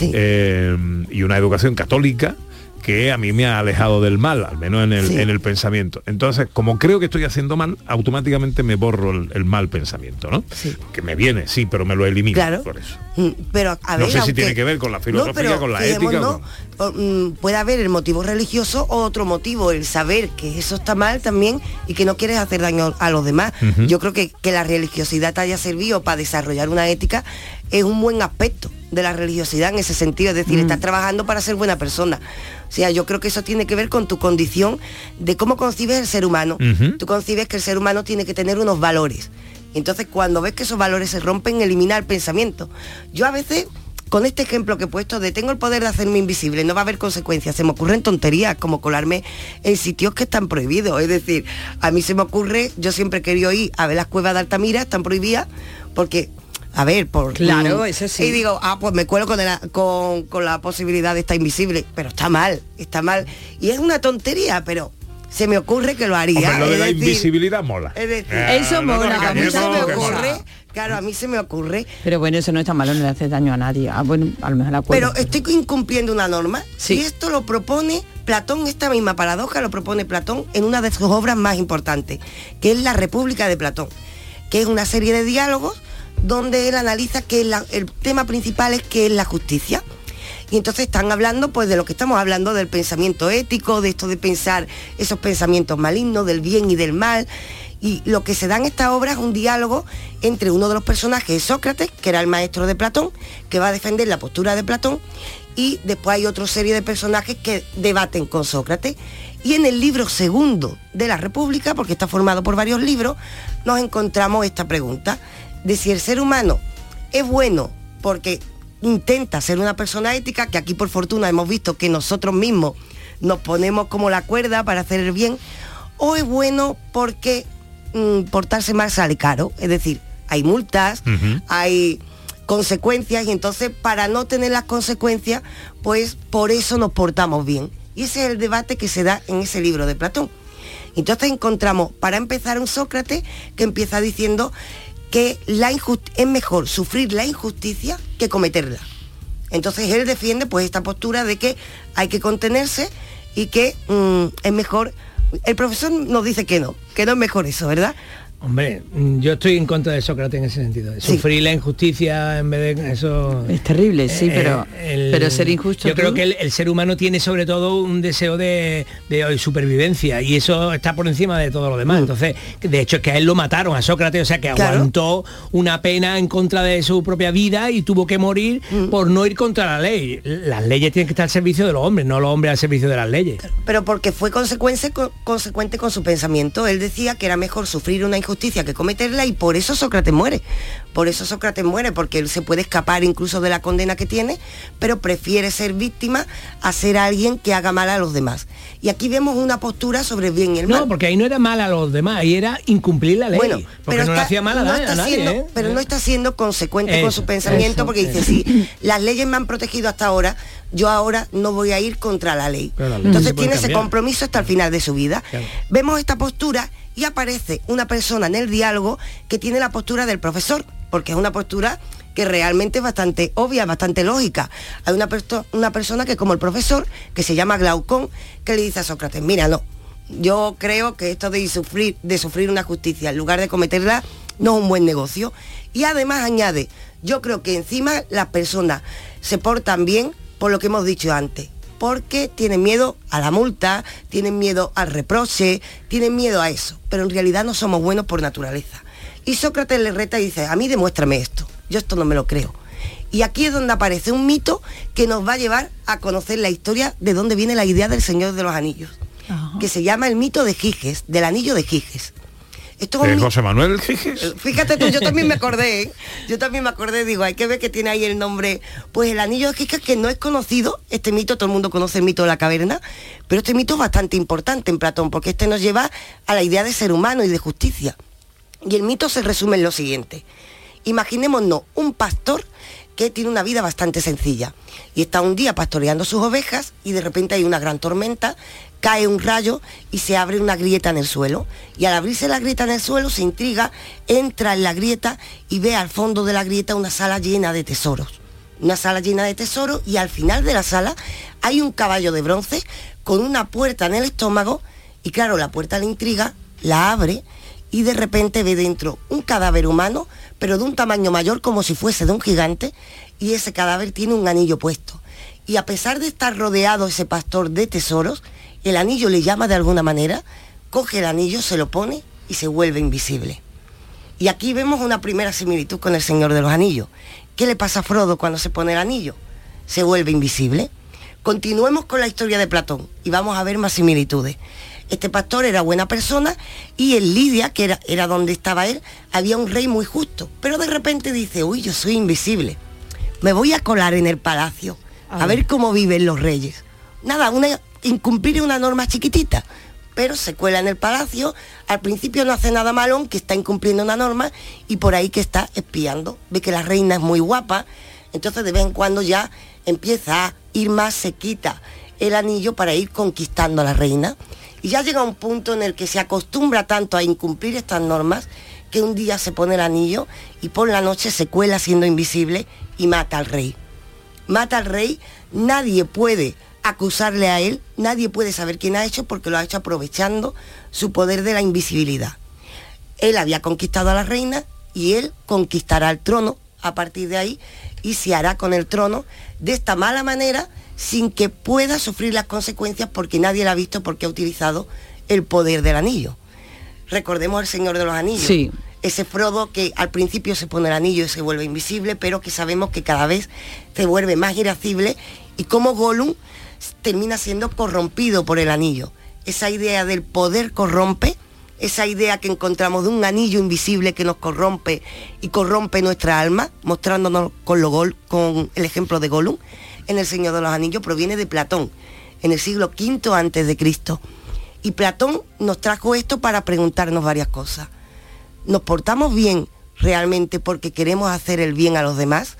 eh, y una educación católica que a mí me ha alejado del mal, al menos en el, Sí. en el pensamiento. Entonces, como creo que estoy haciendo mal, automáticamente me borro el, el mal pensamiento, ¿no? Que me viene, sí, pero me lo elimino Claro. por eso. Mm, Pero a No ver, sé si tiene que ver con la filosofía, con la ética. o con- o, mm, puede haber el motivo religioso o otro motivo, el saber que eso está mal también y que no quieres hacer daño a los demás. Yo creo que, que la religiosidad te haya servido para desarrollar una ética es un buen aspecto de la religiosidad en ese sentido, es decir, Mm. estás trabajando para ser buena persona. O sea, yo creo que eso tiene que ver con tu condición de cómo concibes el ser humano. Tú concibes que el ser humano tiene que tener unos valores. Entonces cuando ves que esos valores se rompen, elimina el pensamiento. Yo a veces, con este ejemplo que he puesto de tengo el poder de hacerme invisible, no va a haber consecuencias, se me ocurren tonterías como colarme en sitios que están prohibidos. Es decir, a mí se me ocurre, yo siempre he querido ir a ver las cuevas de Altamira, están prohibidas, porque a ver, por... Claro, mm, eso sí. Y digo, ah, pues me cuelo con, el- con, con la posibilidad de estar invisible. Pero está mal, está mal. Y es una tontería, pero se me ocurre que lo haría. Hombre, lo de es la decir, invisibilidad mola. es decir, Eh, Eso no mola, a mí se me ocurre, claro, a mí se me ocurre. Pero bueno, eso no está malo, no le hace daño a nadie. Ah, bueno, a lo mejor la Pero estoy incumpliendo una norma. Y esto lo propone Platón, esta misma paradoja lo propone Platón en una de sus obras más importantes, que es La República de Platón, que es una serie de diálogos donde él analiza que el tema principal es que es la justicia. Y entonces están hablando pues de lo que estamos hablando, del pensamiento ético, de esto de pensar esos pensamientos malignos, del bien y del mal. Y lo que se da en esta obra es un diálogo entre uno de los personajes, Sócrates, que era el maestro de Platón, que va a defender la postura de Platón, y después hay otra serie de personajes que debaten con Sócrates. Y en el libro segundo de la República, porque está formado por varios libros, nos encontramos esta pregunta de si el ser humano es bueno porque intenta ser una persona ética, que aquí por fortuna hemos visto que nosotros mismos nos ponemos como la cuerda para hacer el bien, o es bueno porque mm, portarse mal sale caro, es decir, hay multas, hay consecuencias y entonces para no tener las consecuencias, pues por eso nos portamos bien. Y ese es el debate que se da en ese libro de Platón. Entonces encontramos, para empezar, un Sócrates que empieza diciendo que la es mejor sufrir la injusticia que cometerla. Entonces él defiende pues esta postura de que hay que contenerse y que mm, es mejor. El profesor nos dice que no, que no es mejor eso, ¿verdad? Hombre, mm, yo estoy en contra de Sócrates en ese sentido. Sufrir la injusticia en vez de eso. Es terrible, sí, pero- pero ser injusto Yo tú- creo que el, el ser humano tiene sobre todo un deseo de, de supervivencia y eso está por encima de todo lo demás. Entonces, de hecho es que a él lo mataron a Sócrates, o sea que Claro. aguantó una pena en contra de su propia vida y tuvo que morir por no ir contra la ley. Las leyes tienen que estar al servicio de los hombres, no los hombres al servicio de las leyes. pero porque fue consecuencia, co- consecuente con su pensamiento. Él decía que era mejor sufrir una injusticia que cometerla y por eso Sócrates muere. Por eso Sócrates muere, porque él se puede escapar incluso de la condena que tiene, pero prefiere ser víctima a ser alguien que haga mal a los demás. Y aquí vemos una postura sobre el bien y el mal. No, porque ahí no era mal a los demás, ahí era incumplir la ley. Bueno, porque pero no le está- hacía mal a, no está a nadie. siendo- ¿eh? pero no está siendo consecuente con su pensamiento eso, porque dice si las leyes me han protegido hasta ahora yo ahora no voy a ir contra la ley Pero la ley entonces puede tiene ese compromiso hasta el final de su vida Claro. vemos esta postura y aparece una persona en el diálogo que tiene la postura del profesor porque es una postura que realmente es bastante obvia, bastante lógica. Hay una, una persona que como el profesor, que se llama Glaucón, que le dice a Sócrates, mira, no, yo creo que esto de sufrir, de sufrir una justicia en lugar de cometerla no es un buen negocio. Y además añade, yo creo que encima las personas se portan bien por lo que hemos dicho antes, porque tienen miedo a la multa, tienen miedo al reproche, tienen miedo a eso, pero en realidad no somos buenos por naturaleza. Y Sócrates le reta y dice, a mí demuéstrame esto, yo esto no me lo creo. Y aquí es donde aparece un mito que nos va a llevar a conocer la historia de dónde viene la idea del Señor de los Anillos. que se llama el mito de Giges, del anillo de Giges. Esto es un ¿De mi- José Manuel Giges? Fíjate tú, yo también me acordé, ¿eh? yo también me acordé, digo, hay que ver que tiene ahí el nombre, pues el anillo de Giges que no es conocido, este mito, todo el mundo conoce el mito de la caverna, pero este mito es bastante importante en Platón, porque este nos lleva a la idea de ser humano y de justicia. Y el mito se resume en lo siguiente. Imaginémonos un pastor que tiene una vida bastante sencilla y está un día pastoreando sus ovejas y de repente hay una gran tormenta, cae un rayo y se abre una grieta en el suelo. Y al abrirse la grieta en el suelo se intriga, entra en la grieta y ve al fondo de la grieta una sala llena de tesoros. Una sala llena de tesoros y al final de la sala hay un caballo de bronce con una puerta en el estómago y claro, la puerta le intriga, la abre y de repente ve dentro un cadáver humano, pero de un tamaño mayor como si fuese de un gigante, y ese cadáver tiene un anillo puesto. Y a pesar de estar rodeado ese pastor de tesoros, el anillo le llama de alguna manera, coge el anillo, se lo pone y se vuelve invisible. Y aquí vemos una primera similitud con el Señor de los Anillos. ¿Qué le pasa a Frodo cuando se pone el anillo? Se vuelve invisible. Continuemos con la historia de Platón y vamos a ver más similitudes. Este pastor era buena persona y en Lidia, que era, era donde estaba él, había un rey muy justo. Pero de repente dice, uy, yo soy invisible. Me voy a colar en el palacio a ver cómo viven los reyes. Nada, una, incumplir una norma chiquitita. Pero se cuela en el palacio, al principio no hace nada malo, que está incumpliendo una norma, y por ahí que está espiando. Ve que la reina es muy guapa, entonces de vez en cuando ya empieza a ir más, se quita el anillo para ir conquistando a la reina. Y ya llega un punto en el que se acostumbra tanto a incumplir estas normas que un día se pone el anillo y por la noche se cuela siendo invisible y mata al rey. Mata al rey, nadie puede acusarle a él, nadie puede saber quién ha hecho porque lo ha hecho aprovechando su poder de la invisibilidad. Él había conquistado a la reina y él conquistará el trono a partir de ahí y se hará con el trono de esta mala manera sin que pueda sufrir las consecuencias porque nadie la ha visto porque ha utilizado el poder del anillo. Recordemos al Señor de los Anillos. Sí. Ese Frodo que al principio se pone el anillo y se vuelve invisible, pero que sabemos que cada vez se vuelve más irascible y como Gollum termina siendo corrompido por el anillo. Esa idea del poder corrompe, esa idea que encontramos de un anillo invisible que nos corrompe y corrompe nuestra alma, mostrándonos con, el ejemplo de Gollum, en El Señor de los Anillos, proviene de Platón, en el siglo V antes de Cristo. Y Platón nos trajo esto para preguntarnos varias cosas. ¿Nos portamos bien realmente porque queremos hacer el bien a los demás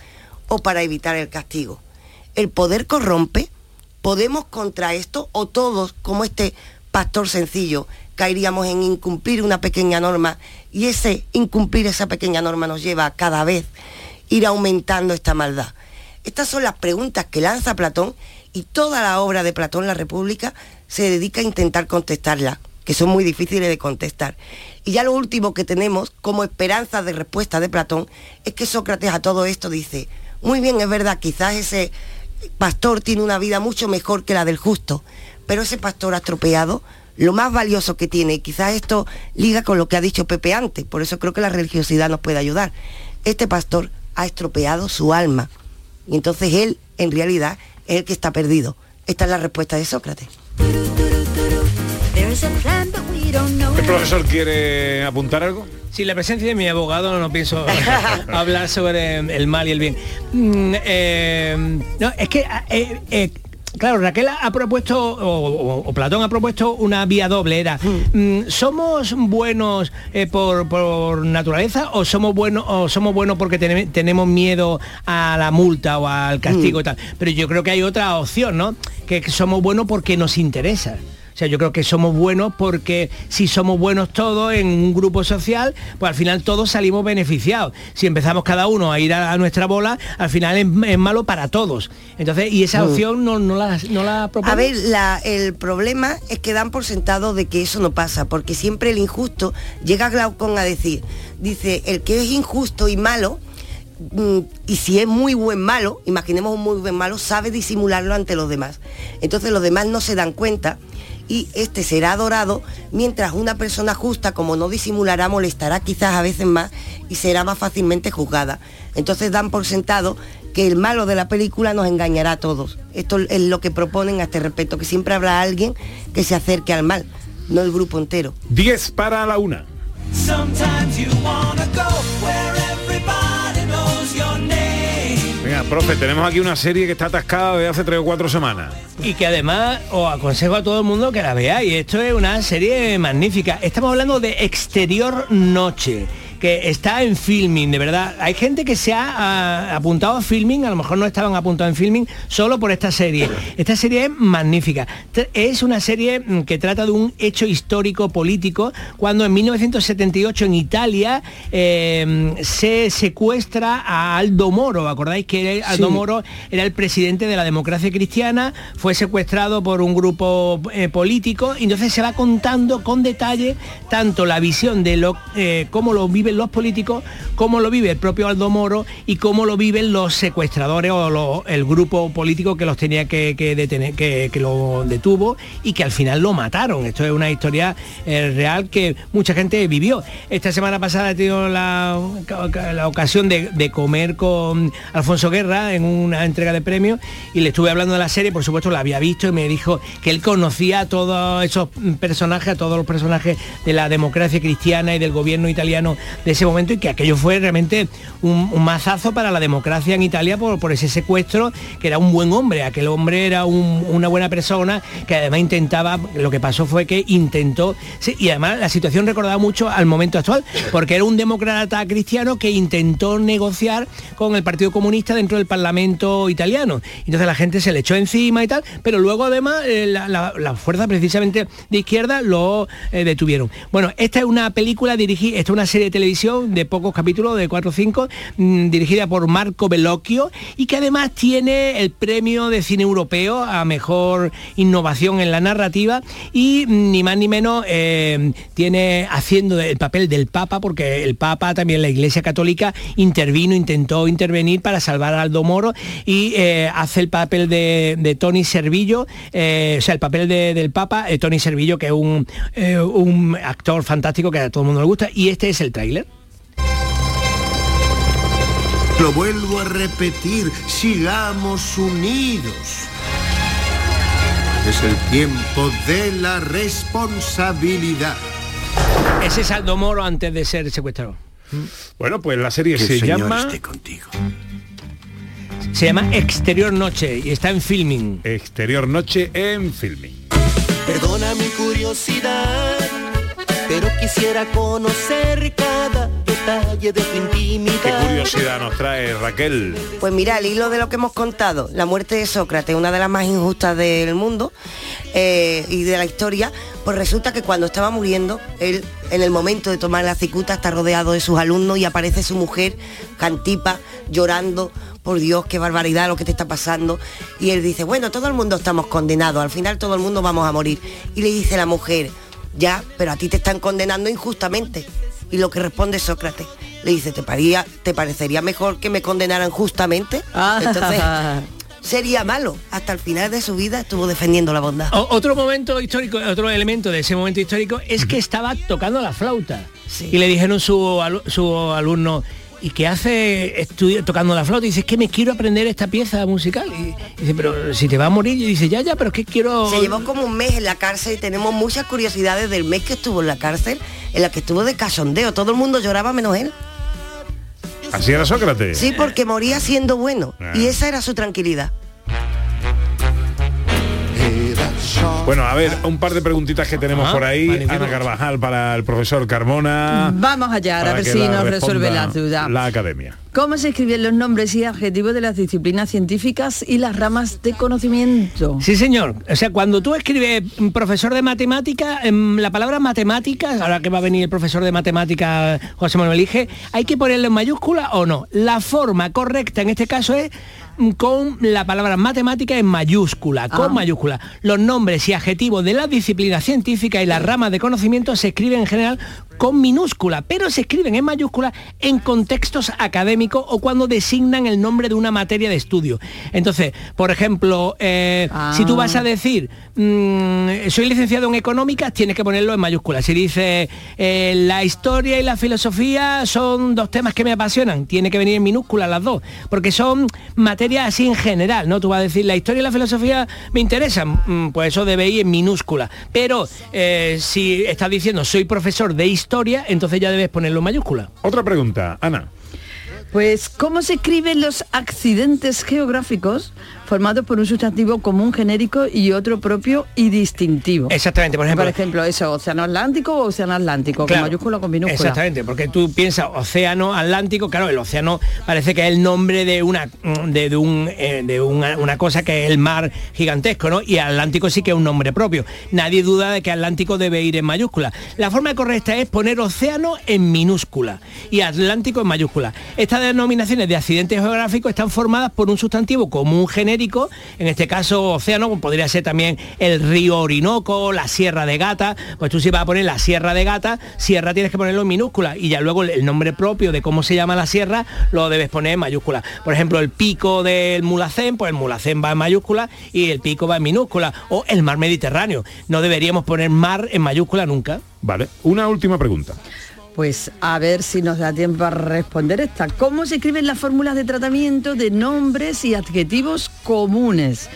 o para evitar el castigo? ¿El poder corrompe? ¿Podemos contra esto o todos, como este pastor sencillo, caeríamos en incumplir una pequeña norma y ese incumplir esa pequeña norma nos lleva a cada vez ir aumentando esta maldad? Estas son las preguntas que lanza Platón y toda la obra de Platón, La República, se dedica a intentar contestarlas, que son muy difíciles de contestar. Y ya lo último que tenemos como esperanza de respuesta de Platón es que Sócrates a todo esto dice, muy bien, es verdad, quizás ese pastor tiene una vida mucho mejor que la del justo, pero ese pastor ha estropeado lo más valioso que tiene, quizás esto liga con lo que ha dicho Pepe antes, por eso creo que la religiosidad nos puede ayudar. Este pastor ha estropeado su alma, y entonces él, en realidad, es el que está perdido. Esta es la respuesta de Sócrates. ¿El profesor quiere apuntar algo? Sin la presencia de mi abogado no pienso hablar sobre el mal y el bien. Mm, eh, no, es que eh, eh, Claro, Raquel ha propuesto, o, o- o Platón ha propuesto una vía doble, era, mm, ¿somos buenos eh, por, por naturaleza o somos buenos o somos buenos porque tenem- tenemos miedo a la multa o al castigo y tal? Pero yo creo que hay otra opción, ¿no? Que somos buenos porque nos interesa. O sea, yo creo que somos buenos porque si somos buenos todos en un grupo social, pues al final todos salimos beneficiados. Si empezamos cada uno a ir a, a nuestra bola, al final es, es malo para todos. Entonces, y esa Mm. opción no, no la, no la propone. A ver, la- el problema es que dan por sentado de que eso no pasa, porque siempre el injusto llega a Glaucón a decir, dice, el que es injusto y malo, mm, y si es muy buen malo, imaginemos un muy buen malo, sabe disimularlo ante los demás. Entonces los demás no se dan cuenta y este será adorado, mientras una persona justa, como no disimulará, molestará quizás a veces más y será más fácilmente juzgada. Entonces dan por sentado que el malo de la película nos engañará a todos. Esto es lo que proponen a este respecto, que siempre habrá alguien que se acerque al mal, no el grupo entero. 10 para la una. Profe, tenemos aquí una serie que está atascada desde hace tres o cuatro semanas. y que además os aconsejo a todo el mundo que la veáis. Esto es una serie magnífica. Estamos hablando de Exterior Noche que está en filming, de verdad. Hay gente que se ha apuntado a filming, a lo mejor no estaban apuntados en filming, solo por esta serie. Esta serie es magnífica. Es una serie mm, que trata de un hecho histórico político, cuando en 1978 en Italia eh, se secuestra a Aldo Moro. ¿Acordáis que Aldo Sí. Moro era el presidente de la democracia cristiana? Fue secuestrado por un grupo eh, político y entonces se va contando con detalle tanto la visión de lo, eh, cómo lo los políticos, cómo lo vive el propio Aldo Moro y cómo lo viven los secuestradores o el grupo político que los tenía que, detener, que, lo detuvo y que al final lo mataron. Esto es una historia eh, real que mucha gente vivió. Esta semana pasada he tenido la, ocasión de, de comer con Alfonso Guerra en una entrega de premios y le estuve hablando de la serie, por supuesto la había visto y me dijo que él conocía a todos esos personajes, a todos los personajes de la democracia cristiana y del gobierno italiano de ese momento y que aquello fue realmente un, mazazo para la democracia en Italia por, ese secuestro, que era un buen hombre, aquel hombre era un- una buena persona que además intentaba, lo que pasó fue que intentó, y además la situación recordaba mucho al momento actual, porque era un demócrata cristiano que intentó negociar con el Partido Comunista dentro del Parlamento italiano. Entonces la gente se le echó encima y tal, pero luego además eh, la, precisamente de izquierda lo eh, detuvieron. Bueno, esta es una película dirigida, esta es una serie de televisión de pocos capítulos, de 4 o 5, dirigida por Marco Bellocchio y que además tiene el premio de cine europeo a mejor innovación en la narrativa y mm, ni más ni menos eh, tiene haciendo el papel del Papa, porque el Papa también la Iglesia Católica intervino, intentó intervenir para salvar a Aldo Moro y eh, hace el papel de, Tony Servillo, eh, o sea, el papel de- del Papa, Tony Servillo, que es un, un actor fantástico que a todo el mundo le gusta, y este es el tráiler. Lo vuelvo a repetir, sigamos unidos. Es el tiempo de la responsabilidad. Ese es Aldo Moro antes de ser secuestrado. Bueno, pues la serie Que el se Señor llama... esté contigo. Se llama Exterior Noche y está en filming. Exterior Noche en filming. Perdona mi curiosidad, pero quisiera conocer cada detalle de tu intimidad. ¿Qué curiosidad nos trae Raquel? Pues mira, al hilo de lo que hemos contado, la muerte de Sócrates, una de las más injustas del mundo eh, y de la historia, pues resulta que cuando estaba muriendo, él en el momento de tomar la cicuta está rodeado de sus alumnos y aparece su mujer, Cantipa, llorando, por Dios, qué barbaridad lo que te está pasando. Y él dice, bueno, todo el mundo estamos condenados, al final todo el mundo vamos a morir. Y le dice la mujer, ya, pero a ti te están condenando injustamente. Y lo que responde Sócrates, le dice, ¿te, paría, ¿te parecería mejor que me condenaran justamente? Entonces, sería malo. Hasta el final de su vida estuvo defendiendo la bondad. O- otro momento histórico, otro elemento de ese momento histórico es que estaba tocando la flauta. Y le dijeron su, alu- su alumno, ¿y qué hace estudio, tocando la flauta? Y dice, es que me quiero aprender esta pieza musical. Y dice, pero si te va a morir, y dice, ya, ya, pero es que quiero... Se llevó como un mes en la cárcel y tenemos muchas curiosidades del mes que estuvo en la cárcel, en la que estuvo de cachondeo. Todo el mundo lloraba menos él. Así era Sócrates. Sí, porque moría siendo bueno. Ah. Y esa era su tranquilidad. Bueno, a ver, un par de preguntitas que tenemos Ajá, por ahí. Ana Carvajal para el profesor Carmona. Vamos allá, a ver si nos resuelve la duda. La academia. ¿Cómo se escriben los nombres y adjetivos de las disciplinas científicas y las ramas de conocimiento? Sí, señor. O sea, cuando tú escribes mm, profesor de matemática, em, la palabra matemáticas, ahora que va a venir el profesor de matemática José Manuel Ige, ¿hay que ponerlo en mayúscula o no? La forma correcta en este caso es con la palabra matemática en mayúscula, con Ah. mayúscula. Los nombres y adjetivos de las disciplinas científicas y las ramas de conocimiento se escriben en general con minúscula, pero se escriben en mayúscula en contextos académicos o cuando designan el nombre de una materia de estudio. Entonces, por ejemplo, eh, si tú vas a decir, mm, soy licenciado en económicas, tienes que ponerlo en mayúscula. Si dices, eh, la historia y la filosofía son dos temas que me apasionan, tiene que venir en minúscula las dos, porque son materias así en general, ¿no? Tú vas a decir, la historia y la filosofía me interesan, mm, pues eso debe ir en minúscula. Pero eh, si estás diciendo, soy profesor de historia, entonces ya debes ponerlo en mayúscula. Otra pregunta, Ana. Pues, ¿cómo se escriben los accidentes geográficos formados por un sustantivo común genérico y otro propio y distintivo? Exactamente, por ejemplo. Por ejemplo, eso, océano Atlántico o océano Atlántico, Claro. con mayúscula o con minúscula. Exactamente, porque tú piensas océano Atlántico, claro, el océano parece que es el nombre de una de, de un, eh, de una, una cosa que es el mar gigantesco, ¿no? Y Atlántico sí que es un nombre propio. Nadie duda de que Atlántico debe ir en mayúscula. La forma correcta es poner océano en minúscula y Atlántico en mayúscula. Estas denominaciones de accidentes geográficos están formadas por un sustantivo común genérico, en este caso océano, podría ser también el río Orinoco, la Sierra de Gata, pues tú si vas a poner la Sierra de Gata, Sierra tienes que ponerlo en minúscula y ya luego el nombre propio de cómo se llama la sierra lo debes poner en mayúscula. Por ejemplo, el pico del Mulacén, pues el Mulacén va en mayúscula y el pico va en minúscula. O el mar Mediterráneo. No deberíamos poner mar en mayúscula nunca. Vale, una última pregunta. Pues a ver si nos da tiempo a responder esta. ¿Cómo se escriben las fórmulas de tratamiento de nombres y adjetivos comunes?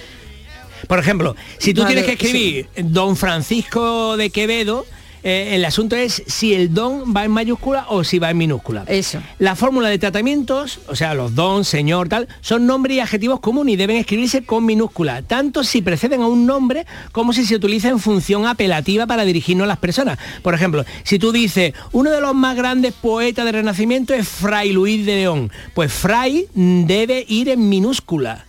Por ejemplo, si tú Vale, tienes que escribir Don Francisco de Quevedo, eh, el asunto es si el don va en mayúscula o si va en minúscula. Eso. La fórmula de tratamientos, o sea, los don, señor, tal, son nombres y adjetivos comunes y deben escribirse con minúscula, tanto si preceden a un nombre como si se utiliza en función apelativa para dirigirnos a las personas. Por ejemplo, si tú dices, uno de los más grandes poetas del Renacimiento es Fray Luis de León, pues Fray debe ir en minúscula.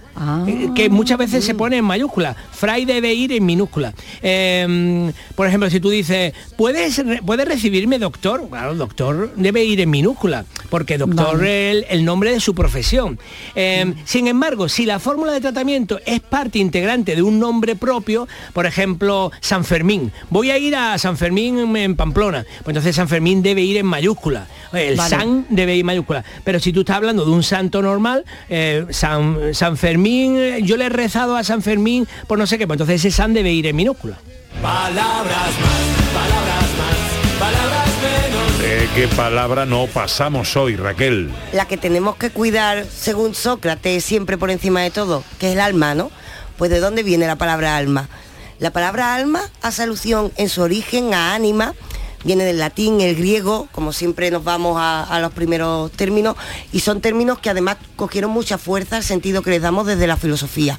Eh, que muchas veces se pone en mayúscula. Fray debe ir en minúscula. Eh, por ejemplo, si tú dices, ¿puedes, ¿puedes recibirme doctor? Claro, doctor debe ir en minúscula, porque doctor Vale. es el, el nombre de su profesión. Eh, Sin embargo, si la fórmula de tratamiento es parte integrante de un nombre propio, por ejemplo, San Fermín, voy a ir a San Fermín en, en Pamplona, pues entonces San Fermín debe ir en mayúscula. El Vale. San debe ir en mayúscula. Pero si tú estás hablando de un santo normal, eh, San, San Fermín, eh, yo le he rezado a San Fermín por no sé qué, pues entonces ese San debe ir en minúscula. Palabras más, palabras más, palabras menos. ¿De qué palabra no pasamos hoy, Raquel? la que tenemos que cuidar, según Sócrates, siempre por encima de todo, que es el alma, ¿no? Pues ¿de dónde viene la palabra alma? La palabra alma hace alusión en su origen a ánima, viene del latín, el griego, como siempre nos vamos a, a los primeros términos, y son términos que además cogieron mucha fuerza al sentido que les damos desde la filosofía.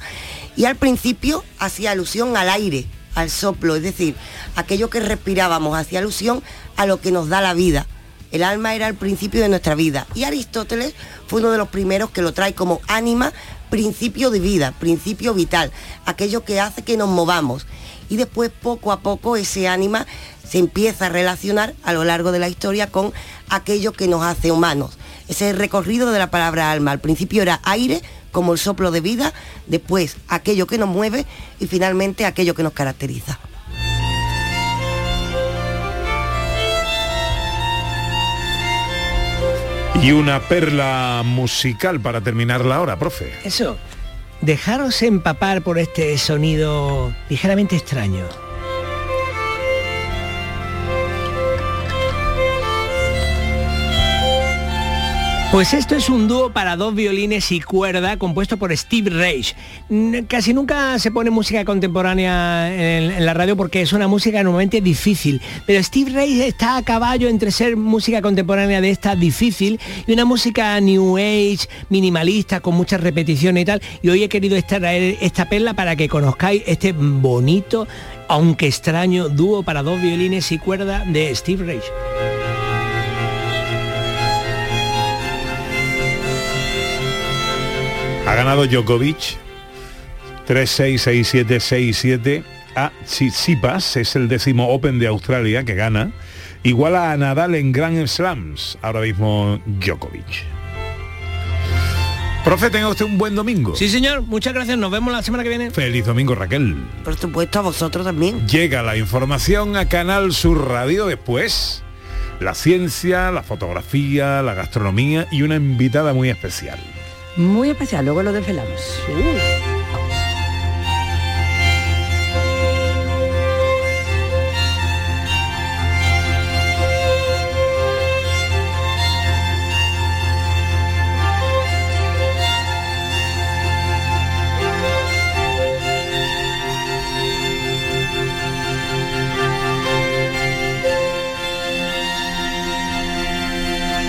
Y al principio hacía alusión al aire, al soplo, es decir, aquello que respirábamos, hacía alusión a lo que nos da la vida. El alma era el principio de nuestra vida. Y Aristóteles fue uno de los primeros que lo trae como ánima, principio de vida, principio vital, aquello que hace que nos movamos. Y después, poco a poco, ese ánima se empieza a relacionar a lo largo de la historia con aquello que nos hace humanos. Ese recorrido de la palabra alma. Al principio era aire, como el soplo de vida, después aquello que nos mueve y finalmente aquello que nos caracteriza. Y una perla musical para terminar la hora, profe. Eso, dejaros empapar por este sonido ligeramente extraño. Pues esto es un dúo para dos violines y cuerda compuesto por Steve Reich. Casi nunca se pone música contemporánea en, en la radio porque es una música normalmente difícil, pero Steve Reich está a caballo entre ser música contemporánea de esta difícil y una música new age, minimalista, con muchas repeticiones y tal. Y hoy he querido extraer esta perla para que conozcáis este bonito, aunque extraño, dúo para dos violines y cuerda de Steve Reich. Ha ganado Djokovic 3-6-6-7-6-7 a Tsitsipas, es el décimo Open de Australia que gana. Igual a Nadal en Grand Slams, ahora mismo Djokovic. Profe, tenga usted un buen domingo. Sí, señor, muchas gracias. Nos vemos la semana que viene. Feliz domingo, Raquel. Por supuesto, a vosotros también. Llega la información a Canal Sur Radio después. la ciencia, la fotografía, la gastronomía y una invitada muy especial. Muy especial, luego lo desvelamos.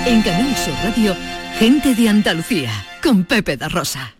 En Canal Sur Radio, gente de Andalucía, con Pepe da Rosa.